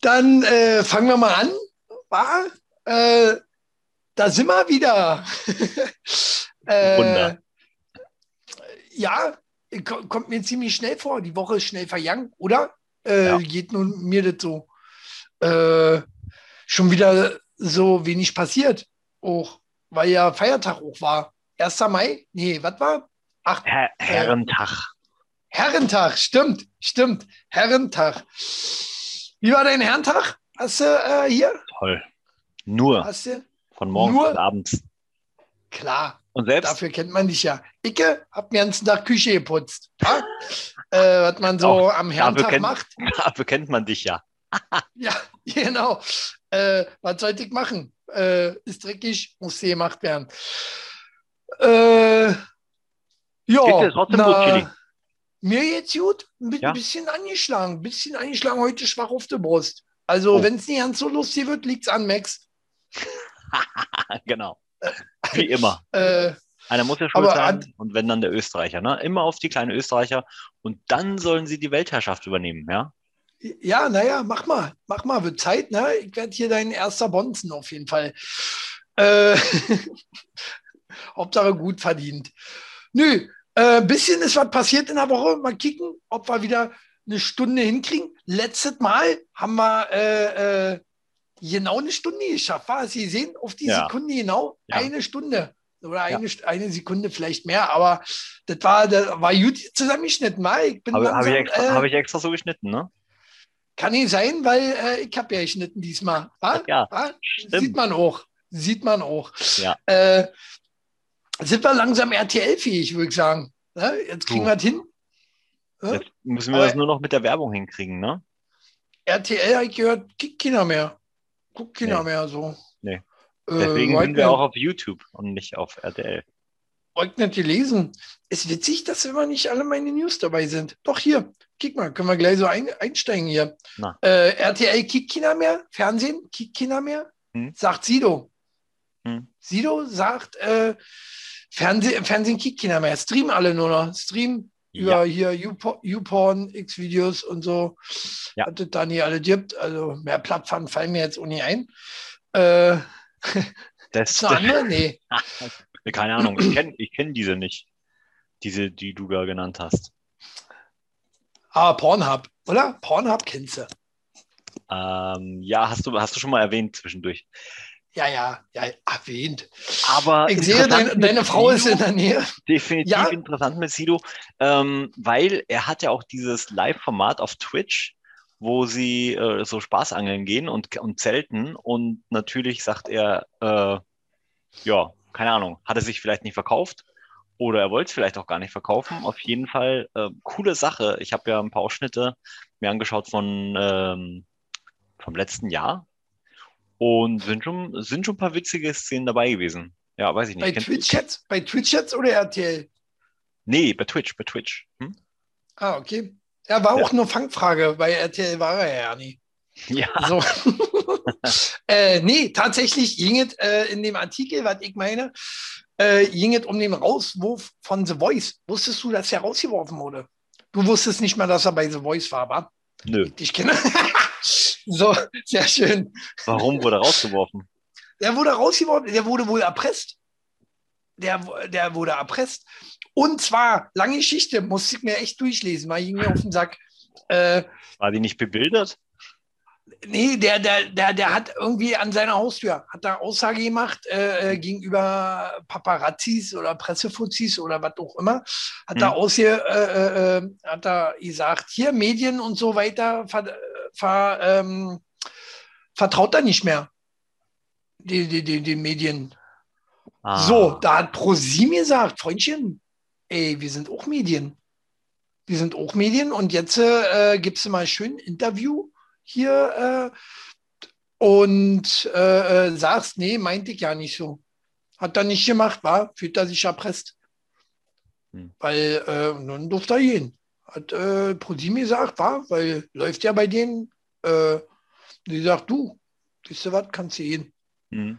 Dann äh, fangen wir mal an. War, äh, da sind wir wieder. äh, Wunder. Ja, ko- kommt mir ziemlich schnell vor. Die Woche ist schnell vergangen, oder? Äh, Ja. Geht nun mir das so. Äh, schon wieder so wenig passiert. Auch, weil ja Feiertag auch war. 1. Mai? Nee, was war? Ach, Herr Herrentag. Herrentag, stimmt, stimmt. Herrentag. Wie war dein Herrentag? Hast du äh, hier? Toll. Nur Hast du? von morgens Nur? bis abends. Klar, Und selbst dafür kennt man dich ja. Icke hab mir den ganzen Tag Küche geputzt. Ja? äh, was man so am Herrentag kennt- macht. dafür kennt man dich ja. Ja, genau. Äh, was sollte ich machen? Äh, ist dreckig, muss sie gemacht werden. Äh, ja, dir trotzdem gut, Chili? Mir geht's gut. Ein Ja? bisschen angeschlagen, ein bisschen angeschlagen, heute schwach auf der Brust. Also, Oh. wenn es nicht ganz so lustig wird, liegt's an Max. genau. Wie immer. Äh, Einer muss ja schuld Aber sein an- und wenn dann der Österreicher. Ne? Immer auf die kleinen Österreicher und dann sollen sie die Weltherrschaft übernehmen. Ja? ja, naja, mach mal, mach mal, wird Zeit, ne? Ich werde hier dein erster Bonzen auf jeden Fall. Äh, Hauptsache gut verdient. Nö, äh, bisschen ist was passiert in der Woche. Mal kicken, ob wir wieder eine Stunde hinkriegen. Letztes Mal haben wir äh, äh, genau eine Stunde geschafft. War Sie sehen, auf die Ja. Sekunde genau Ja. eine Stunde. Oder eine, St- eine Sekunde vielleicht mehr, aber das war, das war gut zusammengeschnitten. Mal. Ich bin Habe hab ich, extra, äh, hab ich extra so geschnitten, ne? kann nicht sein, weil äh, ich habe ja geschnitten diesmal. wa? Ja, stimmt. Sieht man auch. Sieht man auch. Ja. Äh, sind wir langsam RTL-fähig, würde ich sagen. Ne? Jetzt kriegen wir es hin. Ja? Jetzt müssen wir Aber- das nur noch mit der Werbung hinkriegen, ne? RTL habe ich gehört, kickt keiner mehr. Guckt keiner Nee. mehr so. Nee. Äh, Deswegen wollt sind wir auch auf YouTube und nicht auf RTL. wollt nicht gelesen. Ist witzig, dass immer nicht alle meine News dabei sind. Doch hier, kick mal, können wir gleich so ein, einsteigen hier. Äh, RTL kickt keiner mehr, Fernsehen kickt keiner mehr, Hm. sagt Sido. Sido sagt, äh, Fernseh, Fernsehen kickt keiner mehr, streamen alle nur noch. Streamen über hier YouPo- YouPorn, X-Videos und so. Ja. Was es da nie alle gibt. Also mehr Plattformen fallen mir jetzt nicht ein. Äh, Das, ist eine andere? Nee. keine Ahnung, ich kenne ich kenn diese nicht. Diese, die du da genannt hast. Ah, Pornhub, oder? Pornhub kennst du. Ähm, ja, hast du, hast du schon mal erwähnt zwischendurch. Ja, ja, ja, erwähnt. Aber Ich sehe, dein, deine Frau ist Sido, in der Nähe. definitiv Ja. interessant mit Sido, ähm, weil er hat ja auch dieses Live-Format auf Twitch, wo sie äh, so Spaßangeln gehen und, und zelten und natürlich sagt er, äh, ja, keine Ahnung, hat er sich vielleicht nicht verkauft oder er wollte es vielleicht auch gar nicht verkaufen. Auf jeden Fall äh, coole Sache. Ich habe ja ein paar Ausschnitte mir angeschaut von ähm, vom letzten Jahr und sind schon, sind schon ein paar witzige Szenen dabei gewesen. Ja, weiß ich nicht. Bei Kennt- Twitch jetzt? Bei Twitch jetzt oder RTL? Nee, bei Twitch, bei Twitch. Hm? Ah, okay. Ja, war Ja. auch nur Fangfrage. Bei RTL war er ja nie. Ja, So. äh, nee, tatsächlich ging es äh, in dem Artikel, was ich meine, äh, ging es um den Rauswurf von The Voice. Wusstest du, dass er rausgeworfen wurde? Du wusstest nicht mal, dass er bei The Voice war, wa? nö. Ich kenne. so, sehr schön. Warum wurde er rausgeworfen? Der wurde rausgeworfen, der wurde wohl erpresst. Der, der wurde erpresst. Und zwar, lange Geschichte, musste ich mir echt durchlesen, weil ging mir auf den Sack. Äh, War die nicht bebildert? nee, der, der, der, der hat irgendwie an seiner Haustür, hat da Aussage gemacht äh, äh, gegenüber Paparazzis oder Pressefuzis oder was auch immer. Hat Hm. da ausge, äh, äh, hat da gesagt, hier Medien und so weiter, ver, ver, ähm, vertraut er nicht mehr. Die, die, die, die Medien. Ah, So, da hat ProSim gesagt, Freundchen, ey, wir sind auch Medien. Wir sind auch Medien und jetzt äh, gibt es mal schön ein Interview hier äh, und äh, äh, sagst, nee, meinte ich ja nicht so. Hat er nicht gemacht, war, fühlt er sich erpresst. Hm. Weil äh, dann durfte er gehen. Hat äh, ProSim gesagt, war, weil läuft ja bei denen. Äh, die sagt, du, wisst du was, kannst du gehen. hm.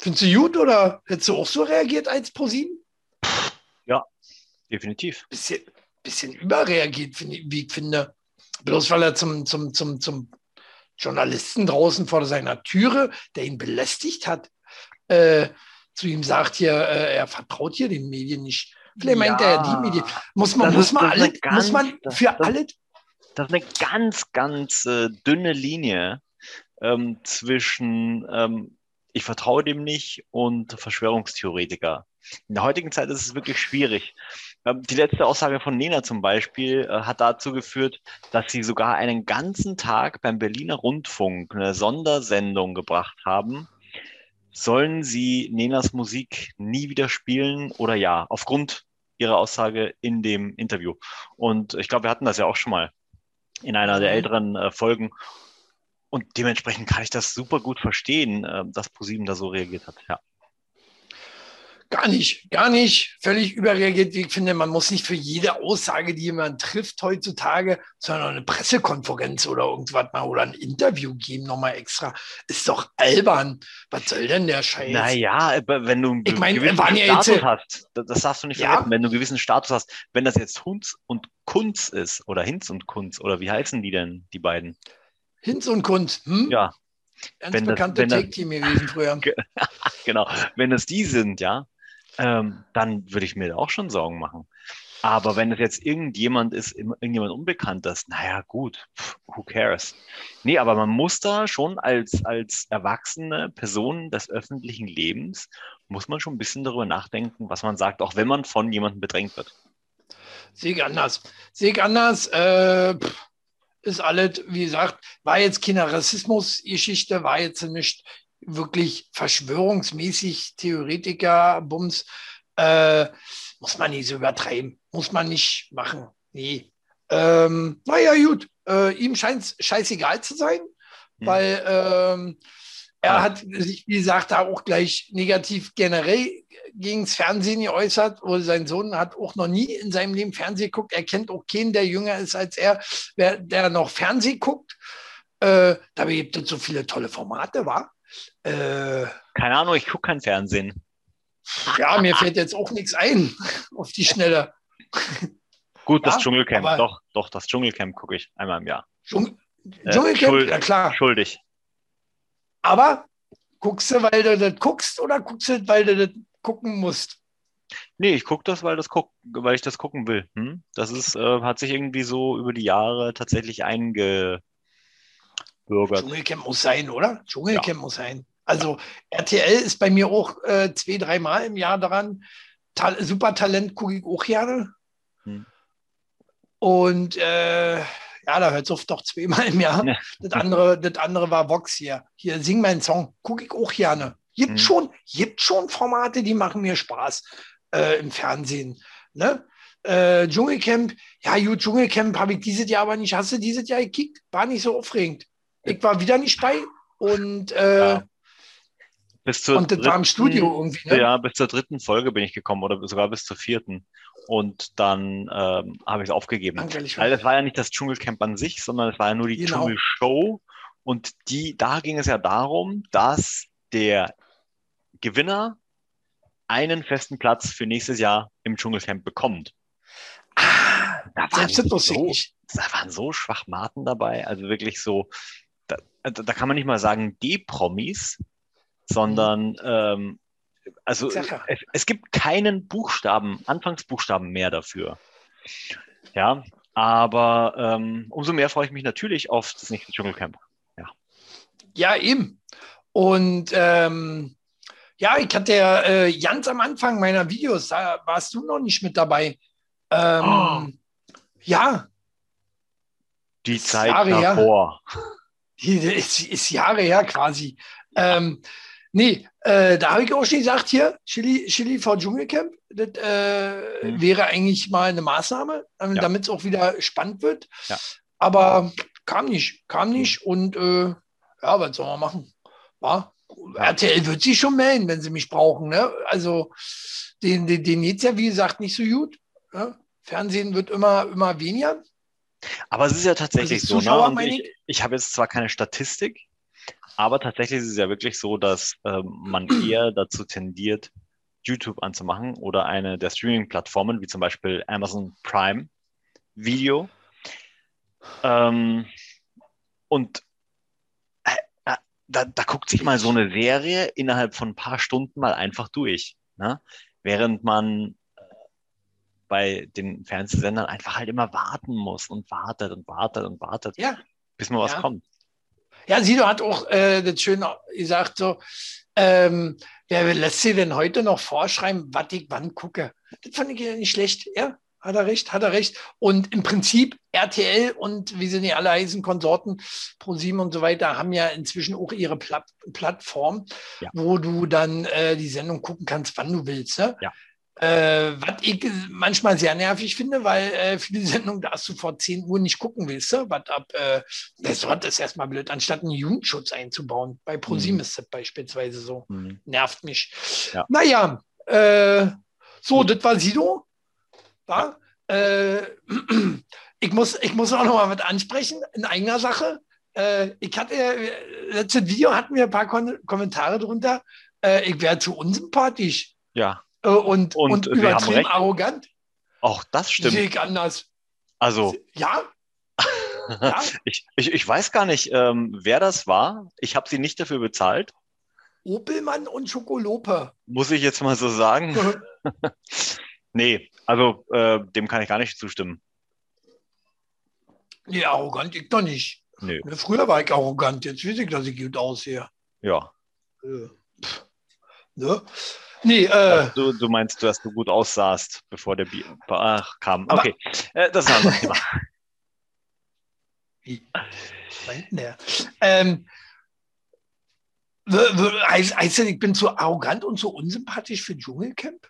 Findest du gut oder hättest du auch so reagiert als ProSieben? Definitiv. Bisschen, bisschen überreagiert, wie ich finde. Bloß weil er zum, zum, zum, zum Journalisten draußen vor seiner Türe, der ihn belästigt hat, äh, zu ihm sagt hier, äh, er vertraut hier den Medien nicht. Er ja die Medien. Muss man, muss man alle, ganz, muss man für das, alle. Das ist eine ganz, ganz äh, dünne Linie ähm, zwischen ähm, ich vertraue dem nicht und Verschwörungstheoretiker. In der heutigen Zeit ist es wirklich schwierig. Ähm, die letzte Aussage von Nena zum Beispiel äh, hat dazu geführt, dass sie sogar einen ganzen Tag beim Berliner Rundfunk eine Sondersendung gebracht haben. Sollen sie Nenas Musik nie wieder spielen oder ja, aufgrund ihrer Aussage in dem Interview? Und ich glaube, wir hatten das ja auch schon mal in einer der mhm. älteren äh, Folgen. Und dementsprechend kann ich das super gut verstehen, äh, dass ProSieben da so reagiert hat. Ja. Gar nicht, gar nicht. Völlig überreagiert. Ich finde, man muss nicht für jede Aussage, die jemand trifft heutzutage, sondern eine Pressekonferenz oder irgendwas mal oder ein Interview geben, nochmal extra. Ist doch albern. Was soll denn der Scheiß? Naja, wenn du einen ich mein, gewissen ja Status hast, das darfst du nicht ja? vergessen, wenn du einen gewissen Status hast, wenn das jetzt Hunz und Kunz ist oder Hinz und Kunz oder wie heißen die denn, die beiden? Hinz und Kunz. Hm? Ja. Ganz wenn bekannte Take-Team gewesen früher. genau. Wenn es die sind, ja, ähm, dann würde ich mir da auch schon Sorgen machen. Aber wenn es jetzt irgendjemand ist, irgendjemand Unbekanntes, naja, gut, who cares? Nee, aber man muss da schon als, als erwachsene Person des öffentlichen Lebens, muss man schon ein bisschen darüber nachdenken, was man sagt, auch wenn man von jemandem bedrängt wird. Ich anders. Ich anders. Äh, ist alles, wie gesagt, war jetzt keine Rassismusgeschichte, war jetzt nicht wirklich verschwörungsmäßig Theoretiker, Bums, äh, muss man nicht so übertreiben, muss man nicht machen. Nee. Ähm, naja, gut, äh, ihm scheint es scheißegal zu sein, hm. weil ähm, er hat sich, wie gesagt, da auch gleich negativ generell gegen das Fernsehen geäußert, wo sein Sohn hat auch noch nie in seinem Leben Fernsehen geguckt. Er kennt auch keinen, der jünger ist als er, wer, der noch Fernsehen guckt. Äh, dabei gibt es so viele tolle Formate, war. Äh, Keine Ahnung, ich gucke kein Fernsehen. Ja, mir fällt jetzt auch nichts ein auf die Schnelle. Gut, das ja, Dschungelcamp, doch, doch, das Dschungelcamp gucke ich einmal im Jahr. Dschung äh, Dschungelcamp, äh, ja klar. Schuldig. Aber guckst du, weil du das guckst oder guckst du, weil du das gucken musst? Nee, ich gucke das, weil, das guck, weil ich das gucken will. Hm? Das ist, äh, hat sich irgendwie so über die Jahre tatsächlich eingebürgert. Dschungelcamp muss sein, oder? Dschungelcamp ja. muss sein. Also ja. RTL ist bei mir auch äh, zwei, dreimal im Jahr daran. Ta Super Talent gucke ich auch gerne. Hm. Und äh, ja, da hört es oft doch zweimal im Jahr. Ja. Das, andere, das andere war Vox hier. Hier, sing meinen Song. Gucke ich auch gerne. Gibt, mhm. schon, gibt schon Formate, die machen mir Spaß äh, im Fernsehen. Ne? Äh, Dschungelcamp, ja gut, Dschungelcamp habe ich dieses Jahr aber nicht. Hast du dieses Jahr gekickt? War nicht so aufregend. Ich war wieder nicht bei und äh, ja. bis zur und das dritten, war im Studio irgendwie. Ne? Ja, bis zur dritten Folge bin ich gekommen oder sogar bis zur vierten. Und dann ähm, habe ich es aufgegeben. Weil es war ja nicht das Dschungelcamp an sich, sondern es war ja nur die genau. Dschungelshow. Und die, da ging es ja darum, dass der Gewinner einen festen Platz für nächstes Jahr im Dschungelcamp bekommt. Ah, da waren, so, da waren so Schwachmaten dabei, also wirklich so, da, da kann man nicht mal sagen D-Promis, sondern ähm, also es, es, gibt keinen Buchstaben, Anfangsbuchstaben mehr dafür. Ja, aber ähm, umso mehr freue ich mich natürlich auf das nächste Dschungelcamp. Ja, ja eben. Und ähm, ja, ich hatte ja äh, ganz am Anfang meiner Videos, da warst du noch nicht mit dabei. Ähm, oh. Ja. Die Zeit Jahre davor. Her. Ist, ist Jahre her quasi. Ähm, nee, äh, da habe ich auch schon gesagt, hier, Chili, Chili vor Dschungelcamp, das äh, mhm. wäre eigentlich mal eine Maßnahme, äh, ja. damit es auch wieder spannend wird. Ja. Aber kam nicht, kam nicht und äh, ja, was soll man machen? War RTL wird sich schon melden, wenn sie mich brauchen. Ne? Also den, den, den geht's ja, wie gesagt, nicht so gut. Ne? Fernsehen wird immer, immer weniger. Aber es ist ja tatsächlich so. Ne? ich, ich habe jetzt zwar keine Statistik, aber tatsächlich ist es ja wirklich so, dass ähm, man eher dazu tendiert, YouTube anzumachen oder eine der Streaming-Plattformen, wie zum Beispiel Amazon Prime Video. Ähm, und da, da guckt sich mal so eine Serie innerhalb von ein paar Stunden mal einfach durch. Ne? Während man äh, bei den Fernsehsendern einfach halt immer warten muss und wartet und wartet und wartet, Ja, bis mal was Ja. kommt. Ja, Sido hat auch äh, das schön gesagt, so, ähm, wer lässt sie denn heute noch vorschreiben, was ich wann gucke? Das fand ich ja nicht schlecht. Ja, hat er recht, hat er recht. Und im Prinzip RTL und wie sie nicht alle heißen, Konsorten, ProSieben und so weiter, haben ja inzwischen auch ihre Plat Plattform, Ja. wo du dann äh, die Sendung gucken kannst, wann du willst. Ne? Ja. Äh, was ich manchmal sehr nervig finde, weil äh, viele Sendungen darfst du vor 10 Uhr nicht gucken willst, du? was ab, äh, das Wort ist erstmal blöd, anstatt einen Jugendschutz einzubauen. Bei ProSieben Mhm. ist das beispielsweise so. Mhm. Nervt mich. Ja. Naja, äh, so, das war Sido. War? Äh, ich, muss, ich muss auch noch mal was ansprechen in eigener Sache. Äh, ich hatte, äh, letztes Video hatten wir ein paar Kon Kommentare drunter. Äh, ich wäre zu unsympathisch Ja, äh, und, Und und, übertrieben arrogant. auch das Sehe stimmt. ich anders. Also, Ja, ja. ich, ich, ich weiß gar nicht, ähm, wer das war. Ich habe sie nicht dafür bezahlt, Opelmann und Schokolope. muss ich jetzt mal so sagen. nee, also äh, dem kann ich gar nicht zustimmen. nee, arrogant ich doch nicht. Nö, Ne, Früher war ich arrogant, jetzt weiß ich, dass ich gut aussehe. ja. Äh, pff, ne? Nee, äh, Du, du meinst, dass du gut aussahst, bevor der Bier Ach, kam. Aber- Okay, äh, das ist ein Thema. wie? Denn der? Ähm, heißt, heißt das, ich bin zu arrogant und zu unsympathisch für Dschungelcamp?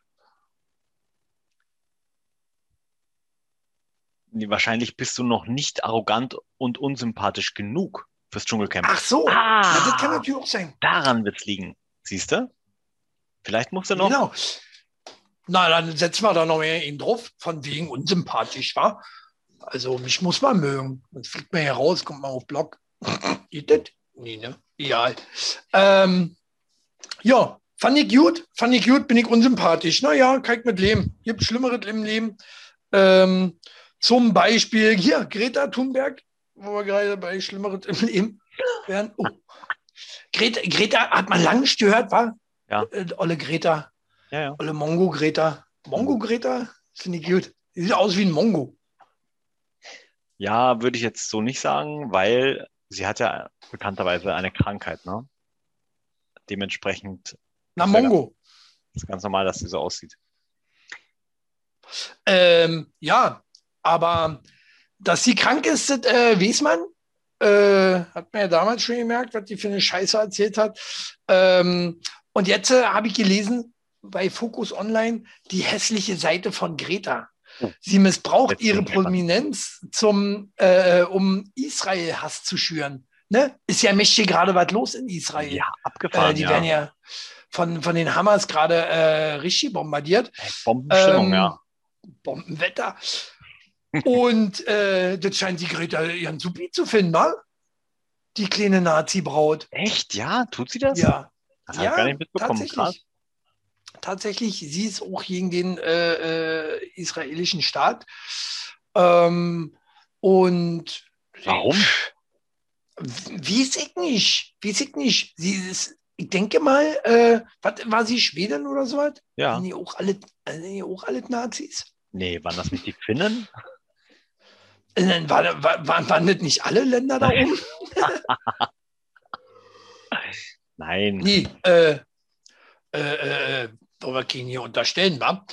Nee, Wahrscheinlich bist du noch nicht arrogant und unsympathisch genug fürs Dschungelcamp. Ach so, Ah. ja, das kann natürlich auch sein. Daran wird's liegen. Siehst du? Vielleicht musst du noch. Genau. Na, dann setzen wir da noch mehr ihn drauf, von wegen unsympathisch, war. Also mich muss man mögen. Sonst fliegt man hier raus, kommt man auf Block. Geht das? Nee, ne? Egal. Ähm, ja, fand ich gut, fand ich gut, bin ich unsympathisch. Naja, kann ich mit leben. Gibt Schlimmeres im Leben. Ähm, zum Beispiel hier, Greta Thunberg, wo wir gerade bei Schlimmeres im Leben wären. Oh. Greta, Greta hat man lange nicht gehört, war? Ja. Äh, Olle Greta. Ja, ja. Olle Mongo Greta. Mongo Greta? Finde ich gut. Die sieht aus wie ein Mongo. Ja, würde ich jetzt so nicht sagen, weil sie hat ja bekannterweise eine Krankheit, ne? Dementsprechend Na, Mongo. ist ganz normal, dass sie so aussieht. Ähm, ja, aber dass sie krank ist, das äh, weiß man. Äh, hat man ja damals schon gemerkt, was die für eine Scheiße erzählt hat. Ähm, und jetzt äh, habe ich gelesen bei Focus Online die hässliche Seite von Greta. Sie missbraucht ihre. Prominenz, zum, äh, um Israel-Hass zu schüren. Ne? Ist ja mächtig gerade was los in Israel. Ja, Äh, abgefahren, die ja. werden ja von, von den Hamas gerade äh, richtig bombardiert. Bombenstimmung, Ähm, ja. Bombenwetter. Und äh, das scheint die Greta ihren Supi zu finden, wa? Die kleine Nazi-Braut. Echt? Ja? Tut sie das? Ja, Das ja ich gar nicht mitbekommen. Krass. tatsächlich. Tatsächlich, sie ist auch gegen den äh, äh, israelischen Staat. Ähm, und Warum? Weiß ich nicht. Weiß ich nicht. Sie ist, ich denke mal, äh, was, war sie Schwedin oder so was? Ja. Sind die auch alle, sind die auch alle Nazis? Nee, waren das nicht die Finnen? Äh, dann War, war, waren, waren das nicht alle Länder da oben? Nein. Nee, äh, äh, äh, wir keinen hier unterstellen, wa?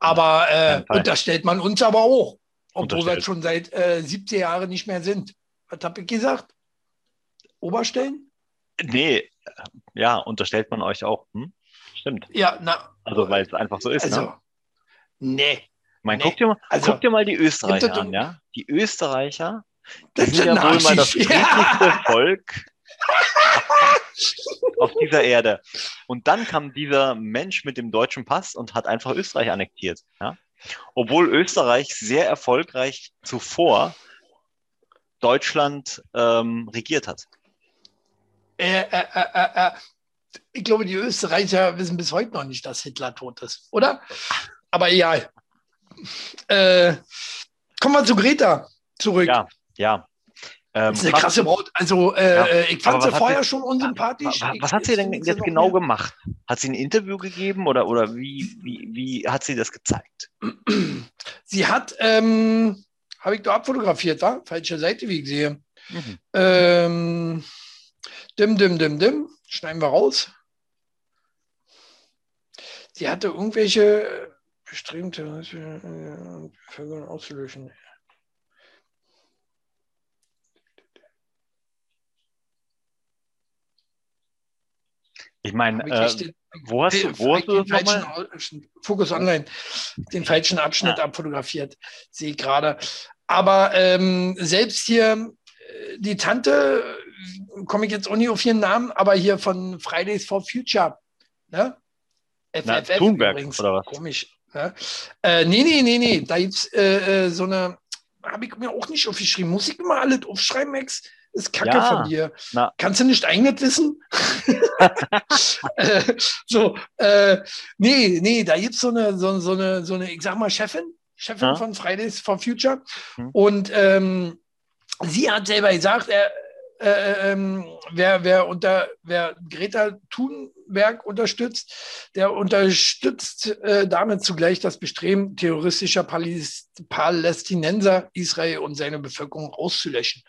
Aber äh, unterstellt man uns aber auch, obwohl wir schon seit äh, 70 Jahren nicht mehr sind. Was habe ich gesagt? Oberstellen? Nee, äh, ja, unterstellt man euch auch. Hm? Stimmt. Ja, na, Also, weil es einfach so ist. also, ne? nee. Ich meine, nee. guck, dir mal, Also- guck dir mal die Österreicher an, ja? Die Österreicher, die Das sind ja wohl mal das friedlichste Ja. Volk auf dieser Erde. Und dann kam dieser Mensch mit dem deutschen Pass und hat einfach Österreich annektiert. Ja? Obwohl Österreich sehr erfolgreich zuvor Deutschland ähm, regiert hat. Äh, äh, äh, äh, äh, ich glaube, die Österreicher wissen bis heute noch nicht, dass Hitler tot ist, oder? Aber egal. Äh, kommen wir zu Greta zurück. Ja. Ja. Ähm, Das ist eine was- krasse Braut. Also, äh, Ja, äh, ich fand sie was vorher sie- schon unsympathisch. wa- Ich- was hat sie denn jetzt genau mehr. gemacht? Hat sie ein Interview gegeben oder, oder wie, wie, wie hat sie das gezeigt? Sie hat, ähm, habe ich da abfotografiert, war? Falsche Seite, wie ich sehe. Mhm. Ähm, dim, dim, dim, dim. Schneiden wir raus. Sie hatte irgendwelche bestrebte äh, Bevölkerung auszulöschen. Ich meine, äh, wo hast du, wo hast du den falschen Fokus Online, den falschen Abschnitt abfotografiert, sehe ich gerade. Aber ähm, selbst hier äh, die Tante, äh, komme ich jetzt auch nicht auf ihren Namen, aber hier von Fridays for Future, ne? Na, FFF Thunberg, übrigens. oder was? Komisch. Ne? Äh, nee, nee, nee, nee. Da gibt es äh, äh, so eine, habe ich mir auch nicht aufgeschrieben. Muss ich immer alles aufschreiben, Max? Ist Kacke Ja. von dir. Na. Kannst du nicht eigenes wissen? äh, so, äh, nee, nee, da gibt so eine, so, so eine, so eine, ich sag mal, Chefin, Chefin Ja. von Fridays for Future. Hm. Und ähm, sie hat selber gesagt, er, äh, ähm, wer, wer, unter, wer Greta Thunberg unterstützt, der unterstützt äh, damit zugleich das Bestreben terroristischer Palis Palästinenser Israel und seine Bevölkerung auszulöschen.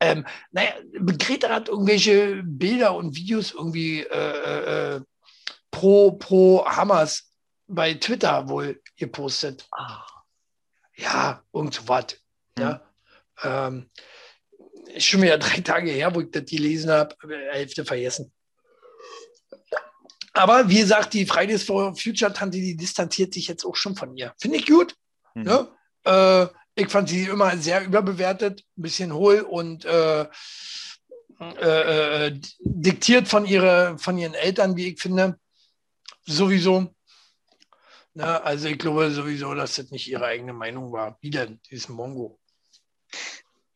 Ähm, naja, Greta hat irgendwelche Bilder und Videos irgendwie äh, äh, pro, pro Hamas bei Twitter wohl gepostet. Ah, Ja, irgend so was. Hm. Ja. Ähm, ist schon wieder drei Tage her, wo ich das gelesen habe, Hälfte vergessen. Aber wie gesagt, die Fridays for Future Tante, die distanziert sich jetzt auch schon von ihr. Finde ich gut. hm. Ne? Äh, ich fand sie immer sehr überbewertet, ein bisschen hohl und äh, äh, äh, diktiert von, ihre, von ihren Eltern, wie ich finde. Sowieso. Ne? Also ich glaube sowieso, dass das nicht ihre eigene Meinung war. Wie denn? Dieses Mongo.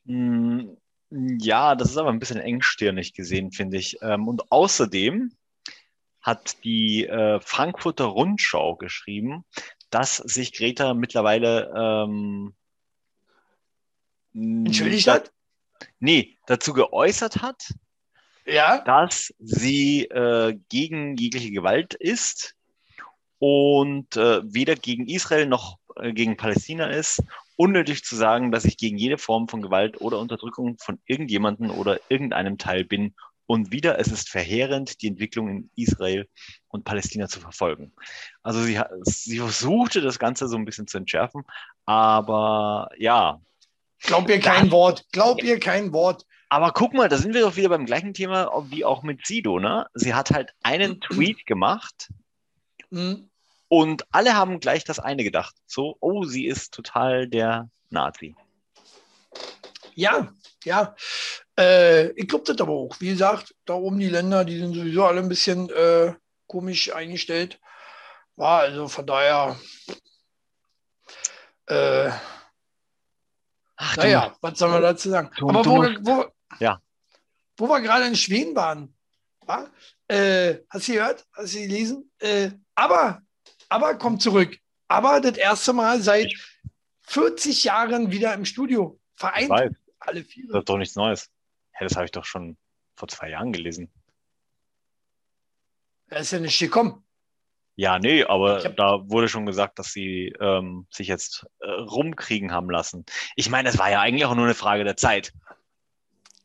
Mm, Ja, das ist aber ein bisschen engstirnig gesehen, finde ich. Ähm, Und außerdem hat die äh, Frankfurter Rundschau geschrieben, dass sich Greta mittlerweile ähm, Entschuldigt da- hat? Nee, dazu geäußert hat, Ja. dass sie äh, gegen jegliche Gewalt ist und äh, weder gegen Israel noch äh, gegen Palästina ist. Unnötig zu sagen, dass ich gegen jede Form von Gewalt oder Unterdrückung von irgendjemanden oder irgendeinem Teil bin. Und wieder, es ist verheerend, die Entwicklung in Israel und Palästina zu verfolgen. Also sie, sie versuchte das Ganze so ein bisschen zu entschärfen, aber ja, Glaub ihr kein Wort. Glaub ihr kein Wort. aber guck mal, da sind wir doch wieder beim gleichen Thema wie auch mit Sido, ne? Sie hat halt einen Tweet gemacht Hm. Und alle haben gleich das eine gedacht. So, oh, sie ist total der Nazi. Ja, ja. Äh, ich glaube das aber auch. Wie gesagt, da oben die Länder, die sind sowieso alle ein bisschen äh, komisch eingestellt. War also von daher. Äh, Ach, naja, was soll man dazu sagen? du- aber du wo, musst- wo, Ja. wo wir gerade in Schweden waren, war, äh, hast du gehört? Hast du gelesen? Äh, aber, aber kommt zurück. Aber das erste Mal seit Ich- 40 Jahren wieder im Studio. Vereint alle vier. das ist doch nichts Neues. Hä, das habe ich doch schon vor zwei Jahren gelesen. Da ist ja nicht gekommen. Ja, nee, aber hab- da wurde schon gesagt, dass sie ähm, sich jetzt äh, rumkriegen haben lassen. Ich meine, es war ja eigentlich auch nur eine Frage der Zeit.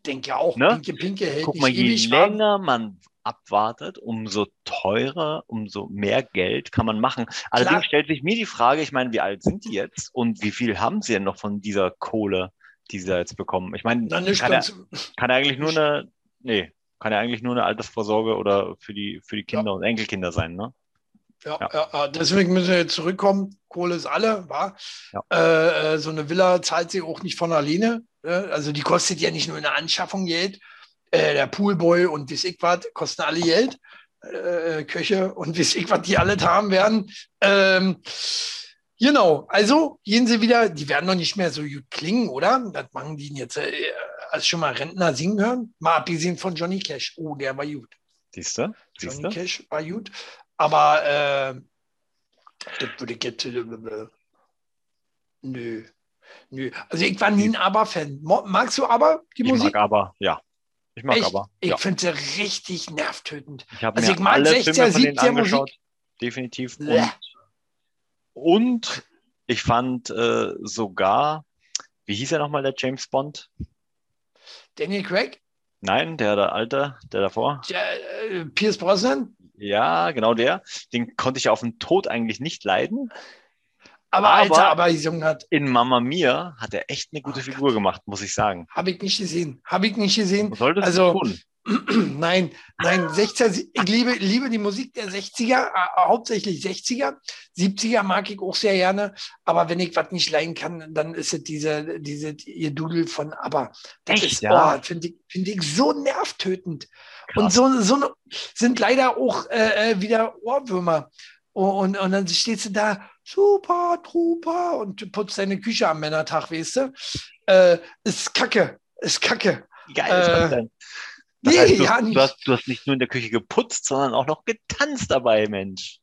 Denke auch. Ne? Pinke Pinke hält Guck mal, je länger man abwartet, umso teurer, umso mehr Geld kann man machen. Allerdings stellt sich mir die Frage, ich meine, wie alt sind die jetzt und wie viel haben sie denn noch von dieser Kohle, die sie da jetzt bekommen? Ich meine, kann, ja, ganz, kann ja eigentlich nur eine, nee, kann ja eigentlich nur eine Altersvorsorge oder für die, für die Kinder und Enkelkinder sein, ne? ja, ja. ja. Ja, deswegen müssen wir jetzt zurückkommen. Kohle ist alle, war. Ja. Äh, äh, so eine Villa zahlt sie auch nicht von alleine. Ne? Also die kostet ja nicht nur in der Anschaffung Geld. Äh, der Poolboy und weiß ich was kosten alle Geld. Äh, Köche und weiß ich was die alle haben werden. Ähm, genau, also gehen sie wieder, die werden noch nicht mehr so gut klingen, oder? Das machen die jetzt, äh, als schon mal Rentner singen hören. Mal abgesehen von Johnny Cash. Oh, der war gut. Siehst du? Johnny? Cash war gut. Aber äh, das würde ich jetzt. Äh, nö. Nö. Also ich war nie ein Aber-Fan. Magst du aber die Ich Musik? mag aber, ja. Ich mag Echt? aber. Ich Ja. finde sie richtig nervtötend. Ich habe Also mir ich mag alle 60er, Filme von denen 70er angeschaut. Definitiv. Und, und ich fand äh, sogar, wie hieß er nochmal, der James Bond? Daniel Craig, Nein, der, der Alte, der davor. ja, äh, Pierce Brosnan. Ja, genau der. Den konnte ich auf den Tod eigentlich nicht leiden. Aber, Aber- als er aber gesungen hat, In Mamma Mia hat er echt eine gute Oh Figur gemacht, muss ich sagen. habe ich nicht gesehen. Habe ich nicht gesehen. Solltest Also- du tun. nein, nein, 60er, ich liebe, liebe die Musik der 60er, äh, hauptsächlich 60er. 70er mag ich auch sehr gerne, aber wenn ich was nicht leiden kann, dann ist es diese, diese ihr Dudel von ABBA. Das Echt, ist, ja? oh, finde ich, finde ich so nervtötend. Und Krass. so, so eine- sind leider auch äh, äh, wieder Ohrwürmer. Und, und dann stehst du da, super, Trooper, und putzt deine Küche am Männertag, weißt du? Äh, ist kacke, ist kacke. Geiles äh. Das nee, heißt, du, ja du, nicht. hast, du hast nicht nur in der Küche geputzt, sondern auch noch getanzt dabei, Mensch.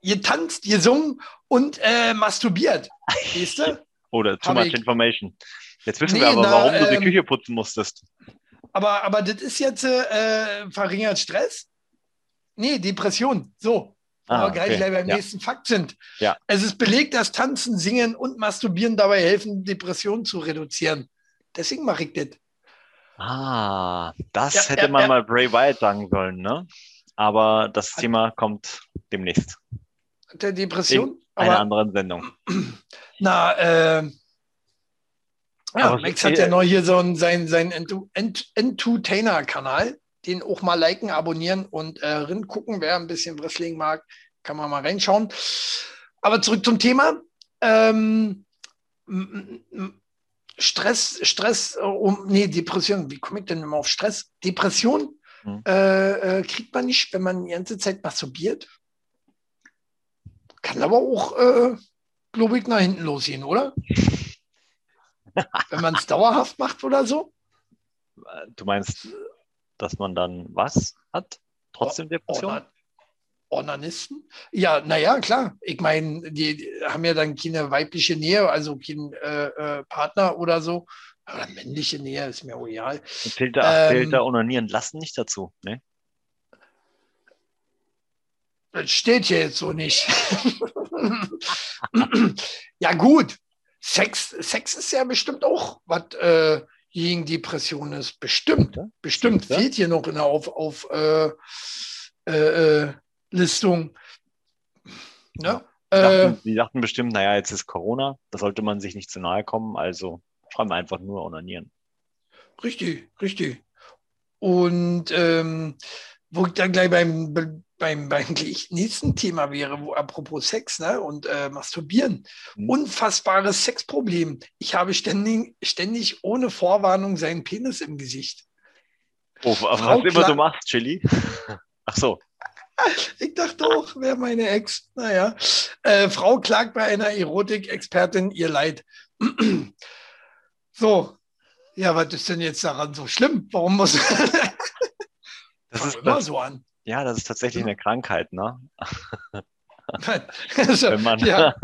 Ihr tanzt, ihr gesungen und äh, masturbiert. Weißt du? Oder too Hab much ich- information. Jetzt wissen Nee, wir aber, na, warum du die ähm, Küche putzen musstest. Aber, aber das ist jetzt äh, verringert Stress? Nee, Depression. So. Aber gleich okay. gleich beim ja. nächsten Fakt sind. Ja. Es ist belegt, dass Tanzen, Singen und Masturbieren dabei helfen, Depressionen zu reduzieren. Deswegen mache ich das. Ah, das Ja, hätte ja, man mal Bray Wyatt sagen sollen, ne? Aber das Thema kommt demnächst Der Depression. in einer Aber anderen Sendung. na, äh, ja, Aber Max hat ja noch hier so einen, seinen, seinen Entertainer-Kanal. Den auch mal liken, abonnieren und äh, rin gucken. Wer ein bisschen Wrestling mag, kann man mal reinschauen. Aber zurück zum Thema. Ähm, Stress, Stress, äh, um, nee, Depression. Wie komme ich denn immer auf Stress? Depression Hm. äh, kriegt man nicht, wenn man die ganze Zeit masturbiert. Kann aber auch, äh, glaube ich, nach hinten losgehen, oder? wenn man es dauerhaft macht oder so. Du meinst, dass man dann was hat? Trotzdem Depression? Orna Ornanisten? Ja, naja, klar. Ich meine, die, haben ja dann keine weibliche Nähe, also keinen äh, äh, Partner oder so. Oder männliche Nähe, ist mir. Zählt da, Ähm, zählt da Onanieren lassen nicht dazu, ne? Das steht hier jetzt so nicht. ja, gut. Sex, Sex ist ja bestimmt auch was äh, gegen Depressionen ist. Bestimmt. Ja, Bestimmt. ja. Fehlt hier noch in der auf, auf äh, äh, äh, Listung. Ne? Die Äh, dachten, die dachten bestimmt, naja, jetzt ist Corona, da sollte man sich nicht zu nahe kommen, also schreiben wir einfach nur Onanieren. Richtig, richtig. Und ähm, wo ich dann gleich beim, beim, beim nächsten Thema wäre, wo apropos Sex ne, und äh, Masturbieren. Mhm. Unfassbares Sexproblem. Ich habe ständig, ständig ohne Vorwarnung seinen Penis im Gesicht. Oh, was Frau immer Kla- du machst, Chili. Ach so, Ich dachte auch, wäre meine Ex. Naja. Äh, Frau klagt bei einer Erotikexpertin ihr Leid. so. Ja, was ist denn jetzt daran so schlimm? Warum muss das ist immer das, so an? Ja, das ist tatsächlich eine Krankheit, ne? also, Wenn man, ja,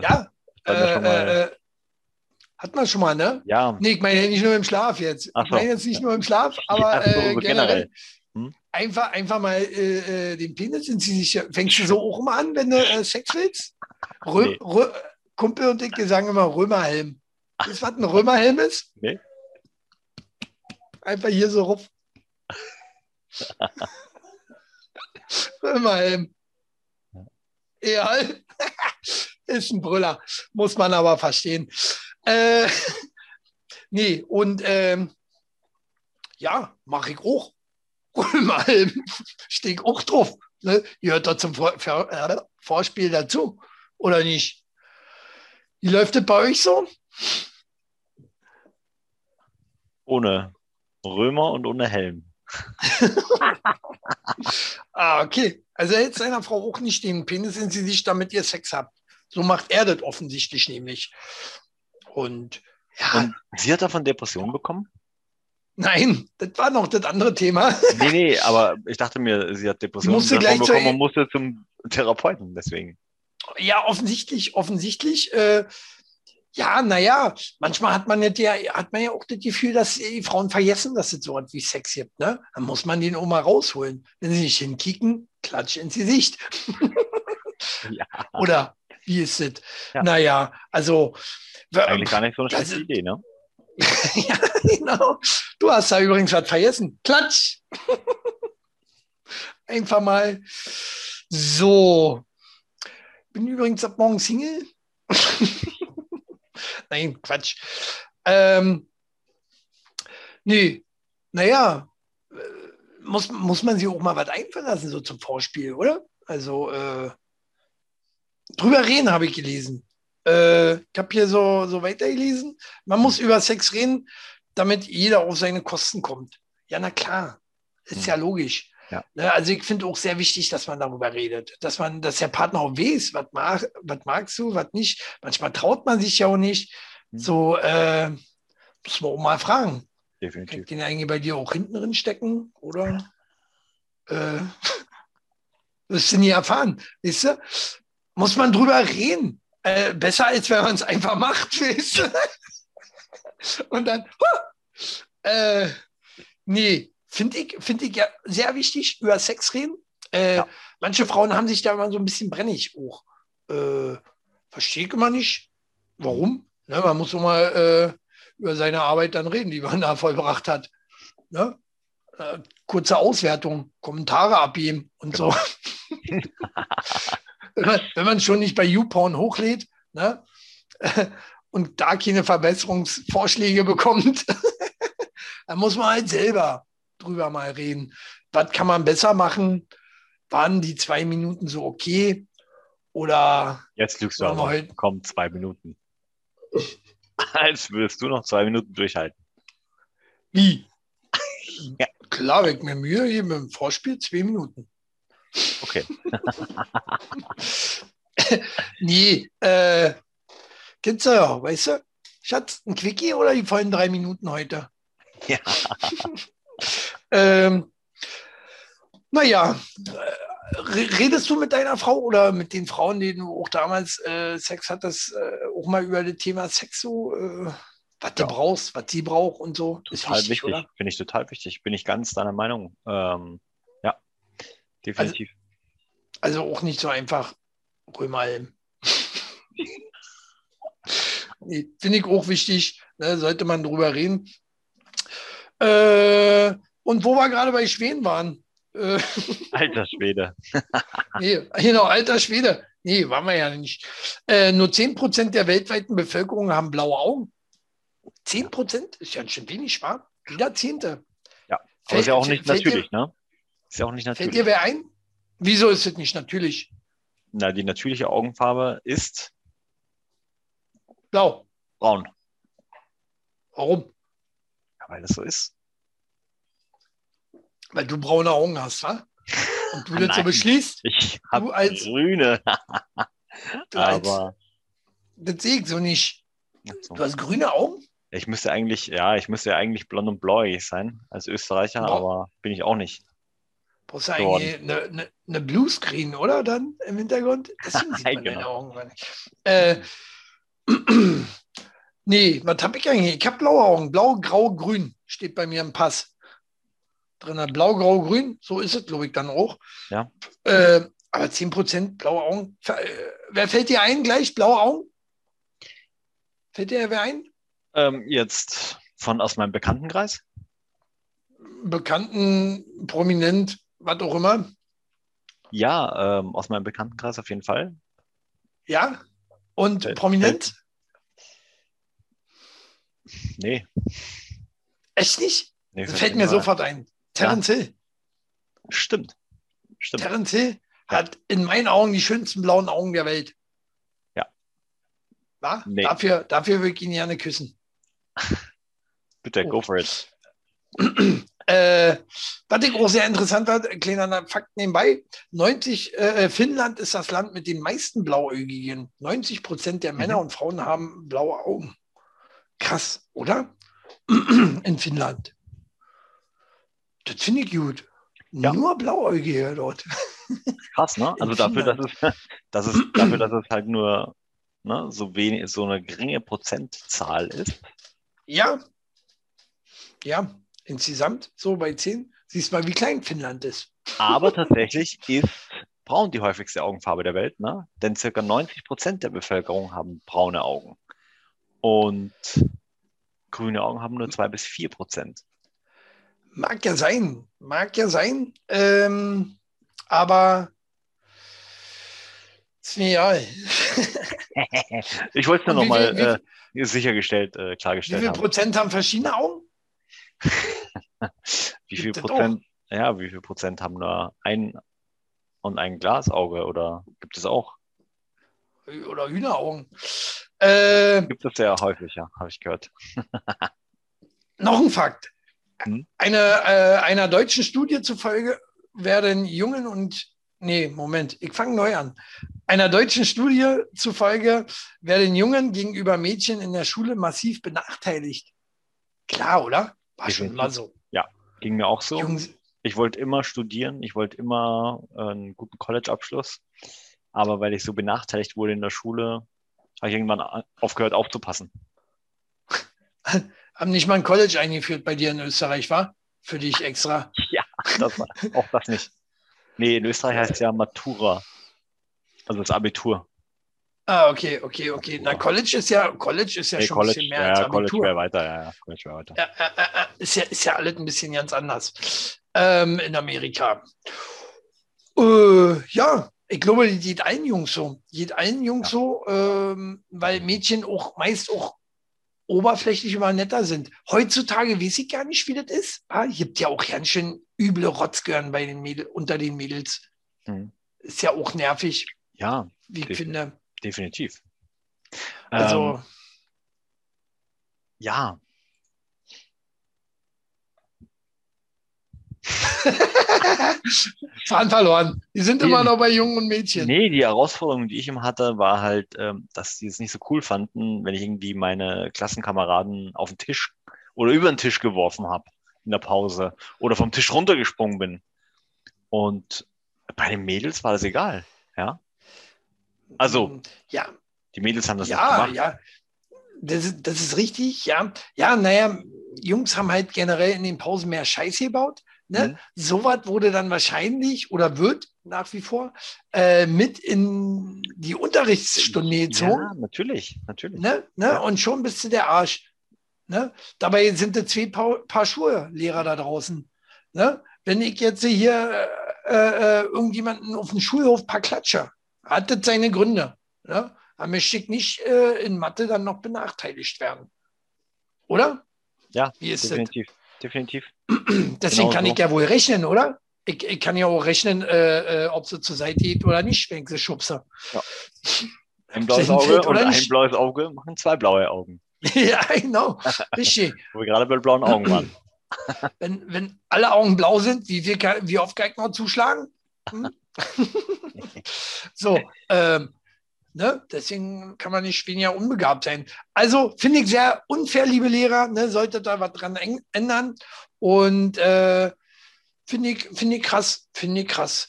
ja, hat man äh, schon mal, äh, hat man schon mal, ne? ja, Nee, ich meine ja nicht nur im Schlaf jetzt. Ach Ich so. meine jetzt nicht nur im Schlaf, aber Ach so, äh, so generell. Hm? Einfach, einfach mal äh, den Penis in sie sich. Fängst du so auch immer an, wenn du Sex willst? Rö Nee. Rö Kumpel und ich, wir sagen immer Römerhelm. Du, was ein Römerhelm ist? Nee. Einfach hier so ruf. Römerhelm. Ja, ist ein Brüller. Muss man aber verstehen. Äh, nee, und ähm, ja, mache ich auch. Römerhelm. Stehe ich auch drauf. Ne? Gehört da zum Vor äh, Vorspiel dazu. Oder nicht? Wie läuft das bei euch so? ohne Römer und ohne Helm. Ah, okay. Also hält seiner Frau auch nicht den Penis in sie sich, damit ihr Sex habt. So macht er das offensichtlich nämlich. Und ja, Und sie hat davon Depressionen bekommen? nein, das war noch das andere Thema. Nee, nee, aber ich dachte mir, sie hat Depressionen Musste gleich bekommen und musste zum Therapeuten, deswegen. Ja, offensichtlich, offensichtlich. Äh, Ja, naja, manchmal hat man, ja, hat man ja auch das Gefühl, dass die Frauen vergessen, dass es so etwas wie Sex gibt. Ne? Dann muss man den mal rausholen. Wenn sie nicht hinkicken, klatsch ins Gesicht. ja. Oder wie ist es? Ja. Naja, also. Eigentlich gar nicht so eine schlechte Idee, ne? ja, genau. Du hast da übrigens was vergessen. Klatsch! Einfach mal so. Bin übrigens ab morgen Single. Nein, Quatsch. Ähm, nee, naja, äh, muss, muss man sich auch mal was einfallen lassen, so zum Vorspiel, oder? Also, äh, drüber reden habe ich gelesen. Äh, ich habe hier so, so weitergelesen. Man muss über Sex reden, damit jeder auf seine Kosten kommt. Ja, na klar. Ist ja logisch. Ja. Ne, also ich finde auch sehr wichtig, dass man darüber redet, dass man, dass der Partner auch weiß, was, mag, was magst du, was nicht. Manchmal traut man sich ja auch nicht. Mhm. So äh, muss man auch mal fragen. Definitiv. Kann ich den eigentlich bei dir auch hinten drin stecken? Oder äh, wirst du nie erfahren. Weißt du? Muss man drüber reden. Äh, besser als wenn man es einfach macht, weißt du? Und dann, huh, äh, nee, Finde ich, find ich ja sehr wichtig, über Sex reden. Äh, ja. Manche Frauen haben sich da immer so ein bisschen brennig hoch. Äh, Verstehe ich immer nicht. Warum? Ne, man muss mal äh, über seine Arbeit dann reden, die man da vollbracht hat. Ne? Äh, kurze Auswertung, Kommentare abgeben und genau. so. wenn, man, wenn, man, schon nicht bei YouPorn hochlädt ne? und da keine Verbesserungsvorschläge bekommt, dann muss man halt selber drüber mal reden. Was kann man besser machen? Waren die zwei Minuten so okay? Oder. Jetzt lügst du aber. Heute... Komm, zwei Minuten. Als würdest du noch zwei Minuten durchhalten. Wie? ja. Klar, wenn ich mir Mühe gebe im Vorspiel, zwei Minuten. Okay. nee, äh, kennst du ja, weißt du? Schatz, ein Quickie oder die vollen drei Minuten heute? Ja. ähm, naja, äh, redest du mit deiner Frau oder mit den Frauen, die du auch damals äh, Sex hattest, äh, auch mal über das Thema Sex so, äh, was du brauchst, was sie braucht und so? Total ist wichtig, wichtig finde ich total wichtig. Bin ich ganz deiner Meinung. Ähm, ja, definitiv. Also, also, auch nicht so einfach Römerhelm. nee, finde ich auch wichtig, ne, sollte man drüber reden. Äh, und wo wir gerade bei Schweden waren. Äh, alter Schwede. nee, genau, alter Schwede. Nee, waren wir ja nicht. Äh, nur 10% der weltweiten Bevölkerung haben blaue Augen. 10% ist ja schon wenig, wahr? Jeder Zehnte. Ja, aber fällt, ist ja auch nicht natürlich, dir, ne? Ist ja auch nicht natürlich. Fällt dir wer ein? Wieso ist es nicht natürlich? Na, die natürliche Augenfarbe ist blau. Braun. Warum? Ja, weil das so ist. Weil du braune Augen hast, wa? Und du so beschließt, ich du als grüne. du Aber als, das sehe ich so nicht. So. Du hast grüne Augen? Ich müsste eigentlich, ja, ich müsste ja eigentlich blond und bläuig sein als Österreicher, Boah. aber bin ich auch nicht. Brauchst du eigentlich eine, eine, eine Bluescreen, oder dann im Hintergrund? Deswegen sieht man genau. deine Augen nicht. Äh, Nee, was habe ich eigentlich? Ich habe blaue Augen. Blau, grau, grün steht bei mir im Pass. Drin blau, grau, grün. So ist es, glaube ich, dann auch. Ja. Äh, aber 10% blaue Augen. Äh, wer fällt dir ein gleich? Blaue Augen? Fällt dir wer ein? Ähm, jetzt von aus meinem Bekanntenkreis? Bekannten, prominent, was auch immer. Ja, ähm, aus meinem Bekanntenkreis auf jeden Fall. Ja? Und fällt, prominent? Nee. Echt nicht? Nee, fällt mir sofort ein. Terence ja. Hill. Stimmt. Stimmt. Terence Hill ja. hat in meinen Augen die schönsten blauen Augen der Welt. Ja. Na? Nee. Dafür, dafür würde ich ihn gerne küssen. Bitte, oh. go for it. Äh, was ich auch sehr interessant war, kleiner Fakt nebenbei: 90, äh, Finnland ist das Land mit den meisten Blauäugigen. 90 Prozent der Männer mhm. und Frauen haben blaue Augen. Krass, oder? In Finnland. Das finde ich gut. Ja. Nur Blauäugige dort. Krass, ne? Also dafür, dass es, dass es, dafür, dass es halt nur ne, so wenig, so eine geringe Prozentzahl ist. Ja. Ja, insgesamt so bei 10. Siehst mal, wie klein Finnland ist. Aber tatsächlich ist braun die häufigste Augenfarbe der Welt, ne? denn circa 90 Prozent der Bevölkerung haben braune Augen. Und grüne Augen haben nur 2 bis 4 Prozent. Mag ja sein, mag ja sein. Ähm, aber ist mir egal. ich wollte es nur wie nochmal äh, sichergestellt, äh, Wie klargestellt viel haben. Prozent haben verschiedene Augen? Wie viel Prozent, ja, wie viel Prozent haben nur ein und ein Glasauge oder gibt es auch? Oder Hühneraugen? Äh, Gibt es sehr häufig, ja, habe ich gehört. noch ein Fakt. Hm? Eine, äh, einer deutschen Studie zufolge werden Jungen und nee, Moment, ich fange neu an. Einer deutschen Studie zufolge werden Jungen gegenüber Mädchen in der Schule massiv benachteiligt. Klar, oder? War schon immer so. Ging mir auch so. Jungs, Ich wollte immer studieren, ich wollte immer äh, einen guten College-Abschluss, aber weil ich so benachteiligt wurde in der Schule, habe ich irgendwann aufgehört aufzupassen. haben nicht mal ein College eingeführt bei dir in Österreich, war? Für dich extra. Das, war- auch das nicht. Nee, in Österreich heißt es ja Matura, also das Abitur. Ah, okay, okay, okay. Na, College ist ja, College ist ja Nee, schon College, ein bisschen mehr als ja, College Abitur. wäre weiter, ja, ja, College wäre weiter. Ja, äh, äh, ist, ja, ist ja alles ein bisschen ganz anders ähm, in Amerika. Äh, ja, ich glaube, die geht allen Jungs so. Geht allen Jungs Ja. so, ähm, weil Mädchen auch meist auch oberflächlich immer netter sind. Heutzutage weiß ich gar nicht, wie das ist. Ah, gibt ja auch ganz schön üble Rotzgören bei den Mädel, unter den Mädels. Mhm. Ist ja auch nervig, Ja, wie ich Definitiv. finde. definitiv. Also, Ähm, ja, Fahren verloren. Die sind Nee. immer noch bei Jungen und Mädchen. Nee, die Herausforderung, die ich immer hatte, war halt, ähm, dass die es nicht so cool fanden, wenn ich irgendwie meine Klassenkameraden auf den Tisch oder über den Tisch geworfen habe in der Pause oder vom Tisch runtergesprungen bin. Und bei den Mädels war das egal. Ja, Also, ja, die Mädels haben das nicht ja, gemacht. ja. Das, ist- das ist richtig, ja. Ja, naja, Jungs haben halt generell in den Pausen mehr Scheiße gebaut. Ne? Mhm. Sowas wurde dann wahrscheinlich oder wird nach wie vor äh, mit in die Unterrichtsstunde gezogen. Ja, natürlich, natürlich. Ne? Ne? Ja. Und schon bist du der Arsch. Ne? Dabei sind es zwei Pa- Paar Schuhe Lehrer da draußen. Ne? Wenn ich jetzt hier äh, äh, irgendjemanden auf dem Schulhof paar Klatscher, hat das seine Gründe. Ne? Aber möchte ich nicht äh, in Mathe dann noch benachteiligt werden. Oder? Ja, Wie ist das? Definitiv. Deswegen Genau kann so. ich ja wohl rechnen, oder? Ich, ich kann ja auch rechnen, äh, äh, ob sie zur Seite geht oder nicht, wenn ich sie schubse. Ein blaues Auge und oder ein blaues Auge machen zwei blaue Augen. ja, genau. Richtig. Wo wir gerade bei blauen Augen waren. wenn, wenn alle Augen blau sind, wie, viel, wie oft kann ich noch zuschlagen? Hm? so, ähm, ne? deswegen kann man nicht weniger unbegabt sein. Also finde ich sehr unfair, liebe Lehrer, ne? sollte da was dran ändern. Und äh, finde ich, finde ich krass, finde ich krass.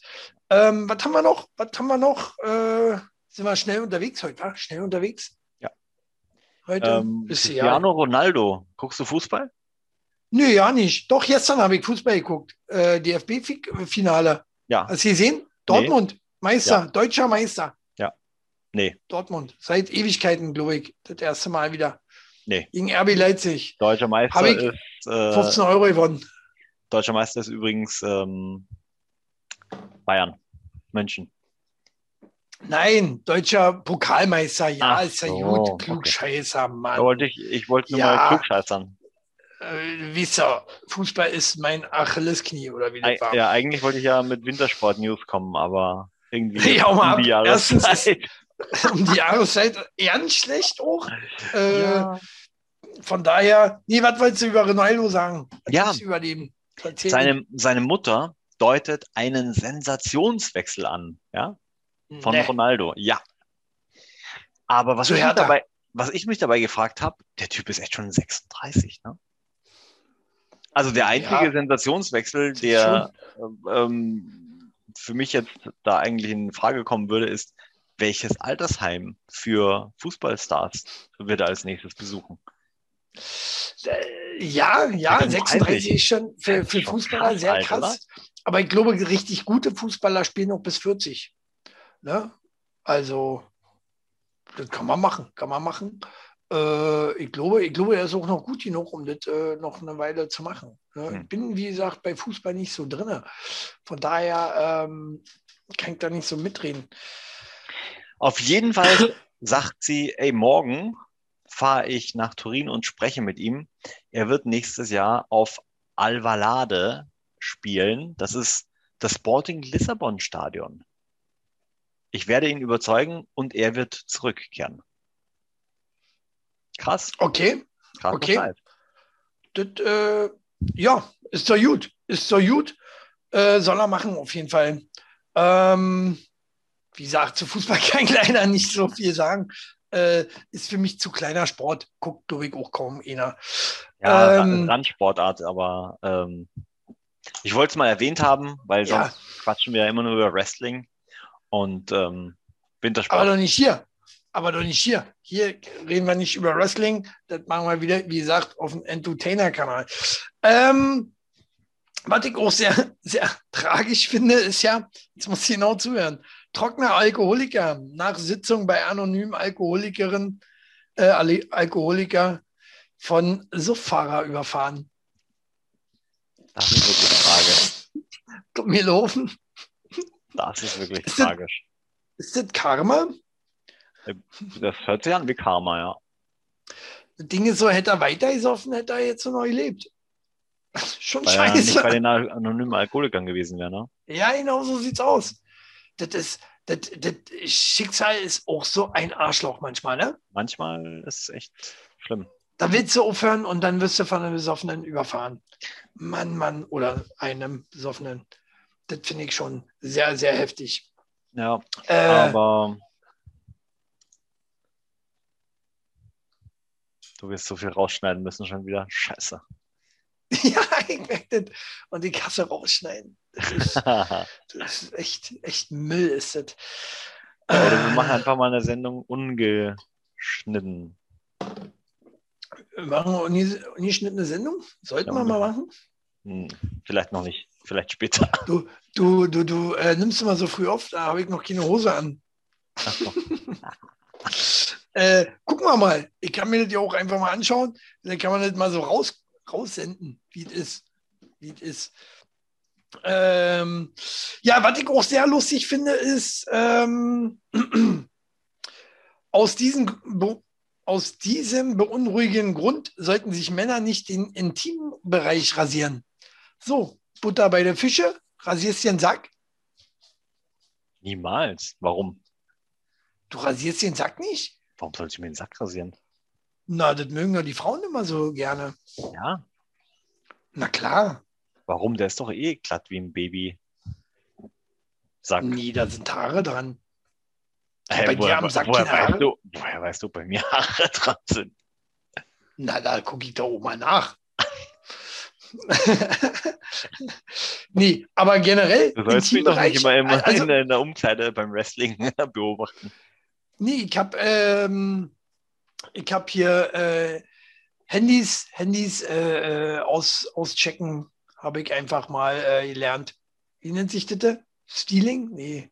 Ähm, was haben wir noch? Was haben wir noch? Äh, sind wir schnell unterwegs heute, wa? Schnell unterwegs? Ja. Heute Ähm, ist ja. Cristiano Ronaldo, guckst du Fußball? Nö, ja nicht. Doch, gestern habe ich Fußball geguckt. Äh, DFB-Finale. Ja. Hast du gesehen? Dortmund, Meister, Ja. deutscher Meister. Nee, Dortmund. Seit Ewigkeiten, glaube ich. Das erste Mal wieder. Nee. Gegen RB Leipzig. deutscher Meister Hab ich ist äh, 15 Euro gewonnen. deutscher Meister ist übrigens ähm, Bayern, München. Nein, deutscher Pokalmeister. Ja, Ach ist ja so, gut. okay. Klugscheißer, Mann. Da wollte ich, ich wollte nur Ja. mal klugscheißern. Äh, wisst ihr, Fußball ist mein Achillesknie, oder wie das war. Ja, eigentlich wollte ich ja mit Wintersport-News kommen, aber irgendwie Ja, mal ab. Erstens Jahreszeit. um die Jahreszeit ganz schlecht auch. Äh, Ja. Von daher, nee, was wolltest du über Ronaldo sagen? Was Ja. über den? Erzähl. Seine, seine Mutter deutet einen Sensationswechsel an, ja, von Nee. Ronaldo. Ja. Aber was ich, dabei, was ich mich dabei gefragt habe, der Typ ist echt schon 36, ne? Also der einzige Ja. Sensationswechsel, der ähm, für mich jetzt da eigentlich in Frage kommen würde, ist, welches Altersheim für Fußballstars wird er als nächstes besuchen? Äh, ja, ja, 36 ist schon für, für Fußballer sehr krass. Aber ich glaube, richtig gute Fußballer spielen noch bis 40. Ne? Also, das kann man machen, kann man machen. Äh, ich, glaube, ich glaube, er ist auch noch gut genug, um das äh, noch eine Weile zu machen. Ne? Hm. Ich bin, wie gesagt, bei Fußball nicht so drin. Von daher ähm, kann ich da nicht so mitreden. Auf jeden Fall sagt sie, ey, morgen fahre ich nach Turin und spreche mit ihm. Er wird nächstes Jahr auf Alvalade spielen. Das ist das Sporting Lissabon Stadion. Ich werde ihn überzeugen und er wird zurückkehren. Krass. Okay. Krass okay. Das, äh, ja, ist doch gut. Ist doch gut. Äh, soll er machen, auf jeden Fall. Ähm, wie gesagt, zu Fußball kann ich leider nicht so viel sagen äh, ist für mich zu kleiner Sport. Guckt, glaube ich, auch kaum einer. Ja, ähm, Randsportart, aber ähm, ich wollte es mal erwähnt haben, weil sonst ja. quatschen wir ja immer nur über Wrestling und ähm, Wintersport. Aber doch nicht hier. Aber doch nicht hier. Hier reden wir nicht über Wrestling. Das machen wir wieder, wie gesagt, auf dem Entertainer-Kanal. Ähm, was ich auch sehr, sehr tragisch finde, ist ja, jetzt muss ich genau zuhören, trockener Alkoholiker nach Sitzung bei anonymen Alkoholikerin, äh, Alkoholiker von Suffahrer überfahren. Das ist wirklich tragisch. Mir laufen. Das ist wirklich ist tragisch. Das, ist das Karma? Das hört sich an wie Karma, ja. Das Ding ist so, hätte er weiter gesoffen, hätte er jetzt so neu gelebt. Schon Weil scheiße. Er nicht bei den anonymen Alkoholikern gewesen wäre, ne? Ja, genau so sieht's aus das ist, das, das Schicksal ist auch so ein Arschloch manchmal, ne? Manchmal ist es echt schlimm. Da willst du aufhören und dann wirst du von einem Besoffenen überfahren. Mann, Mann, oder einem Besoffenen. Das finde ich schon sehr, sehr heftig. Ja, äh, aber du wirst so viel rausschneiden müssen schon wieder. Scheiße. ja, ich merke das. Und die Kasse rausschneiden. Das ist, das ist echt, echt Müll, ist das. Ja, oder wir machen äh. einfach mal eine Sendung ungeschnitten. Machen wir ungeschnittene Sendung? Sollten ja, wir mal machen? Hm, vielleicht noch nicht, vielleicht später. Du, du, du, du äh, nimmst mal so früh auf, da habe ich noch keine Hose an. äh, gucken wir mal. Ich kann mir das ja auch einfach mal anschauen. Dann kann man das mal so raus, raussenden, wie es ist. Wie es ist. Ähm, ja, was ich auch sehr lustig finde, ist, ähm, aus, diesem, aus diesem beunruhigenden Grund sollten sich Männer nicht den Intimbereich rasieren. So, Butter bei der Fische, rasierst dir den Sack? Niemals. Warum? Du rasierst den Sack nicht? Warum sollte ich mir den Sack rasieren? Na, das mögen doch die Frauen immer so gerne. Ja. Na klar. Warum? Der ist doch eh glatt wie ein Baby. Sack. Nee, da sind Haare dran. Hey, bei woher, dir am Sack woher, weißt du, woher weißt du, bei mir Haare dran sind? Na, da gucke ich doch auch mal nach. nee, aber generell. Du sollst mich doch nicht immer, immer also, in der Umkleide beim Wrestling beobachten. Nee, ich habe ähm, hab hier äh, Handys, Handys äh, äh, aus, auschecken habe ich einfach mal äh, gelernt. Wie nennt sich das? Stealing? Nee.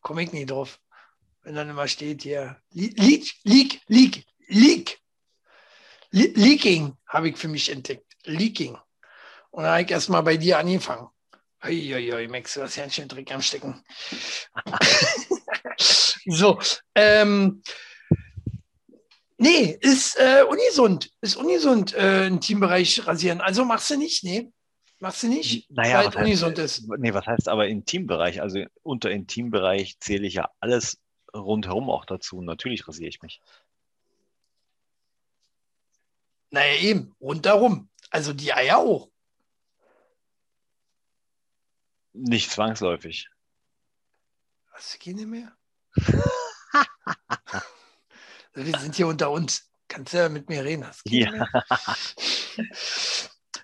Komme ich nicht drauf. Wenn dann immer steht hier, Leak, Leak, Leak, Leak. Le Leaking habe ich für mich entdeckt. Leaking. Und dann habe ich erstmal bei dir angefangen. Uiuiui, Max, du hast ja einen schönen Trick am Stecken. so, ähm, Nee, ist äh, ungesund. Ist ungesund, äh, im Teambereich rasieren. Also machst du nicht, nee. Machst du nicht, naja, weil es ungesund ist. Nee, was heißt aber im Teambereich? Also unter Intimbereich zähle ich ja alles rundherum auch dazu. Natürlich rasiere ich mich. Naja, eben, rundherum. Also die Eier auch. Nicht zwangsläufig. Was geht nicht mehr? wir sind hier unter uns. Kannst du ja mit mir reden. ja.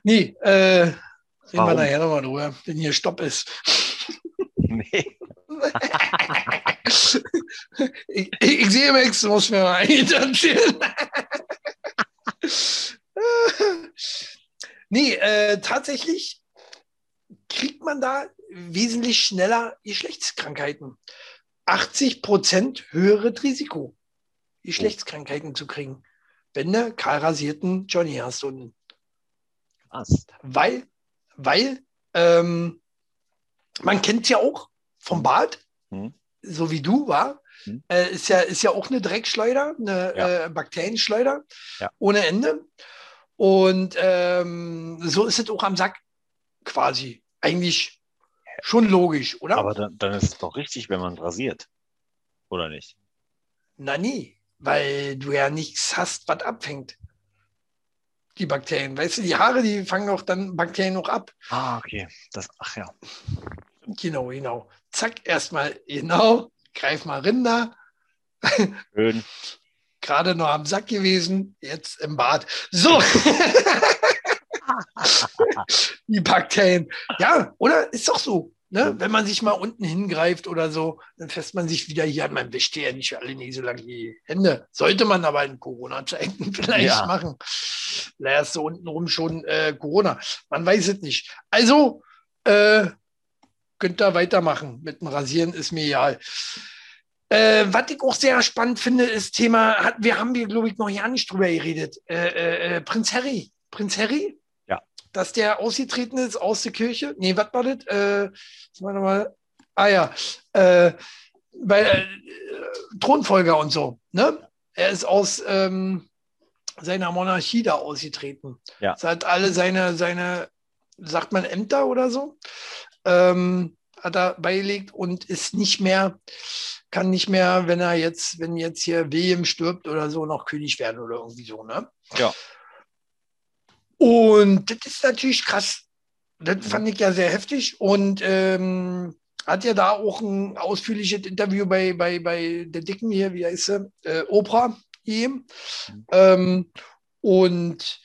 nee, äh, reden Warum? wir nachher nochmal drüber, wenn hier Stopp ist. Nee. ich, ich, sehe Max, du musst mir mal erzählen. nee, äh, tatsächlich kriegt man da wesentlich schneller Geschlechtskrankheiten. 80 Prozent höheres Risiko, Geschlechtskrankheiten zu kriegen, wenn du kahl rasierten Johnny hast unten. Krass. Weil, weil ähm, man kennt ja auch vom Bad, hm. so wie du war, hm. äh, ist, ja, ist ja auch eine Dreckschleuder, eine ja. äh, Bakterienschleuder ja. ohne Ende. Und ähm, so ist es auch am Sack quasi. Eigentlich schon logisch, oder? Aber dann, dann ist es doch richtig, wenn man rasiert. Oder nicht? Na nie, weil du ja nichts hast, was abfängt. Die Bakterien. Weißt du, die Haare, die fangen auch dann Bakterien noch ab. Ah, okay. Das, ach ja. Genau, genau. Zack, erstmal, genau, greif mal Rinder. Schön. Gerade noch am Sack gewesen, jetzt im Bad. So. die Bakterien. Ja, oder? Ist doch so. Ne? Wenn man sich mal unten hingreift oder so, dann fässt man sich wieder hier. Man wäscht ja nicht alle nicht so lange die Hände. Sollte man aber in Corona-Zeiten vielleicht ja. machen. Da erst so untenrum schon äh, Corona. Man weiß es nicht. Also, äh, könnt ihr weitermachen. Mit dem Rasieren ist mir egal. Äh, was ich auch sehr spannend finde, ist Thema, hat, wir haben hier, glaube ich, noch ja nicht drüber geredet. Äh, äh, äh, Prinz Harry. Prinz Harry? Dass der ausgetreten ist aus der Kirche. Nee, was war das? Äh, mal nochmal. Ah ja. Äh, bei äh, Thronfolger und so. Ne? Er ist aus ähm, seiner Monarchie da ausgetreten. Ja. Das hat alle seine, seine, sagt man Ämter oder so, ähm, hat er beigelegt und ist nicht mehr, kann nicht mehr, wenn er jetzt, wenn jetzt hier William stirbt oder so, noch König werden oder irgendwie so, ne? Ja. Und das ist natürlich krass. Das fand ich ja sehr heftig und ähm, hat ja da auch ein ausführliches Interview bei, bei, bei der Dicken hier, wie heißt sie, äh, Oprah. Mhm. Ähm, und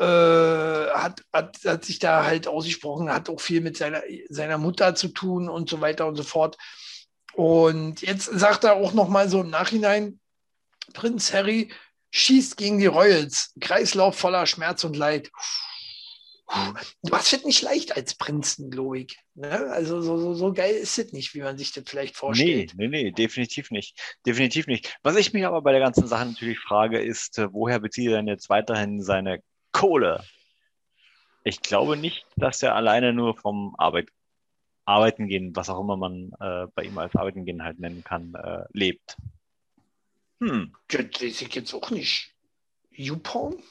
äh, hat, hat, hat sich da halt ausgesprochen, hat auch viel mit seiner, seiner Mutter zu tun und so weiter und so fort. Und jetzt sagt er auch noch mal so im Nachhinein, Prinz Harry schießt gegen die Royals, Kreislauf voller Schmerz und Leid. Was wird nicht leicht als Prinzen, glaube ich. Ne? Also so, so, so geil ist es nicht, wie man sich das vielleicht vorstellt. Nee, nee, nee, definitiv nicht. Definitiv nicht. Was ich mich aber bei der ganzen Sache natürlich frage, ist, äh, woher bezieht er denn jetzt weiterhin seine Kohle. Ich glaube nicht, dass er alleine nur vom Arbeit, Arbeiten gehen, was auch immer man äh, bei ihm als Arbeiten gehen halt nennen kann, äh, lebt. Hm. Das weiß ich jetzt auch nicht. YouPorn?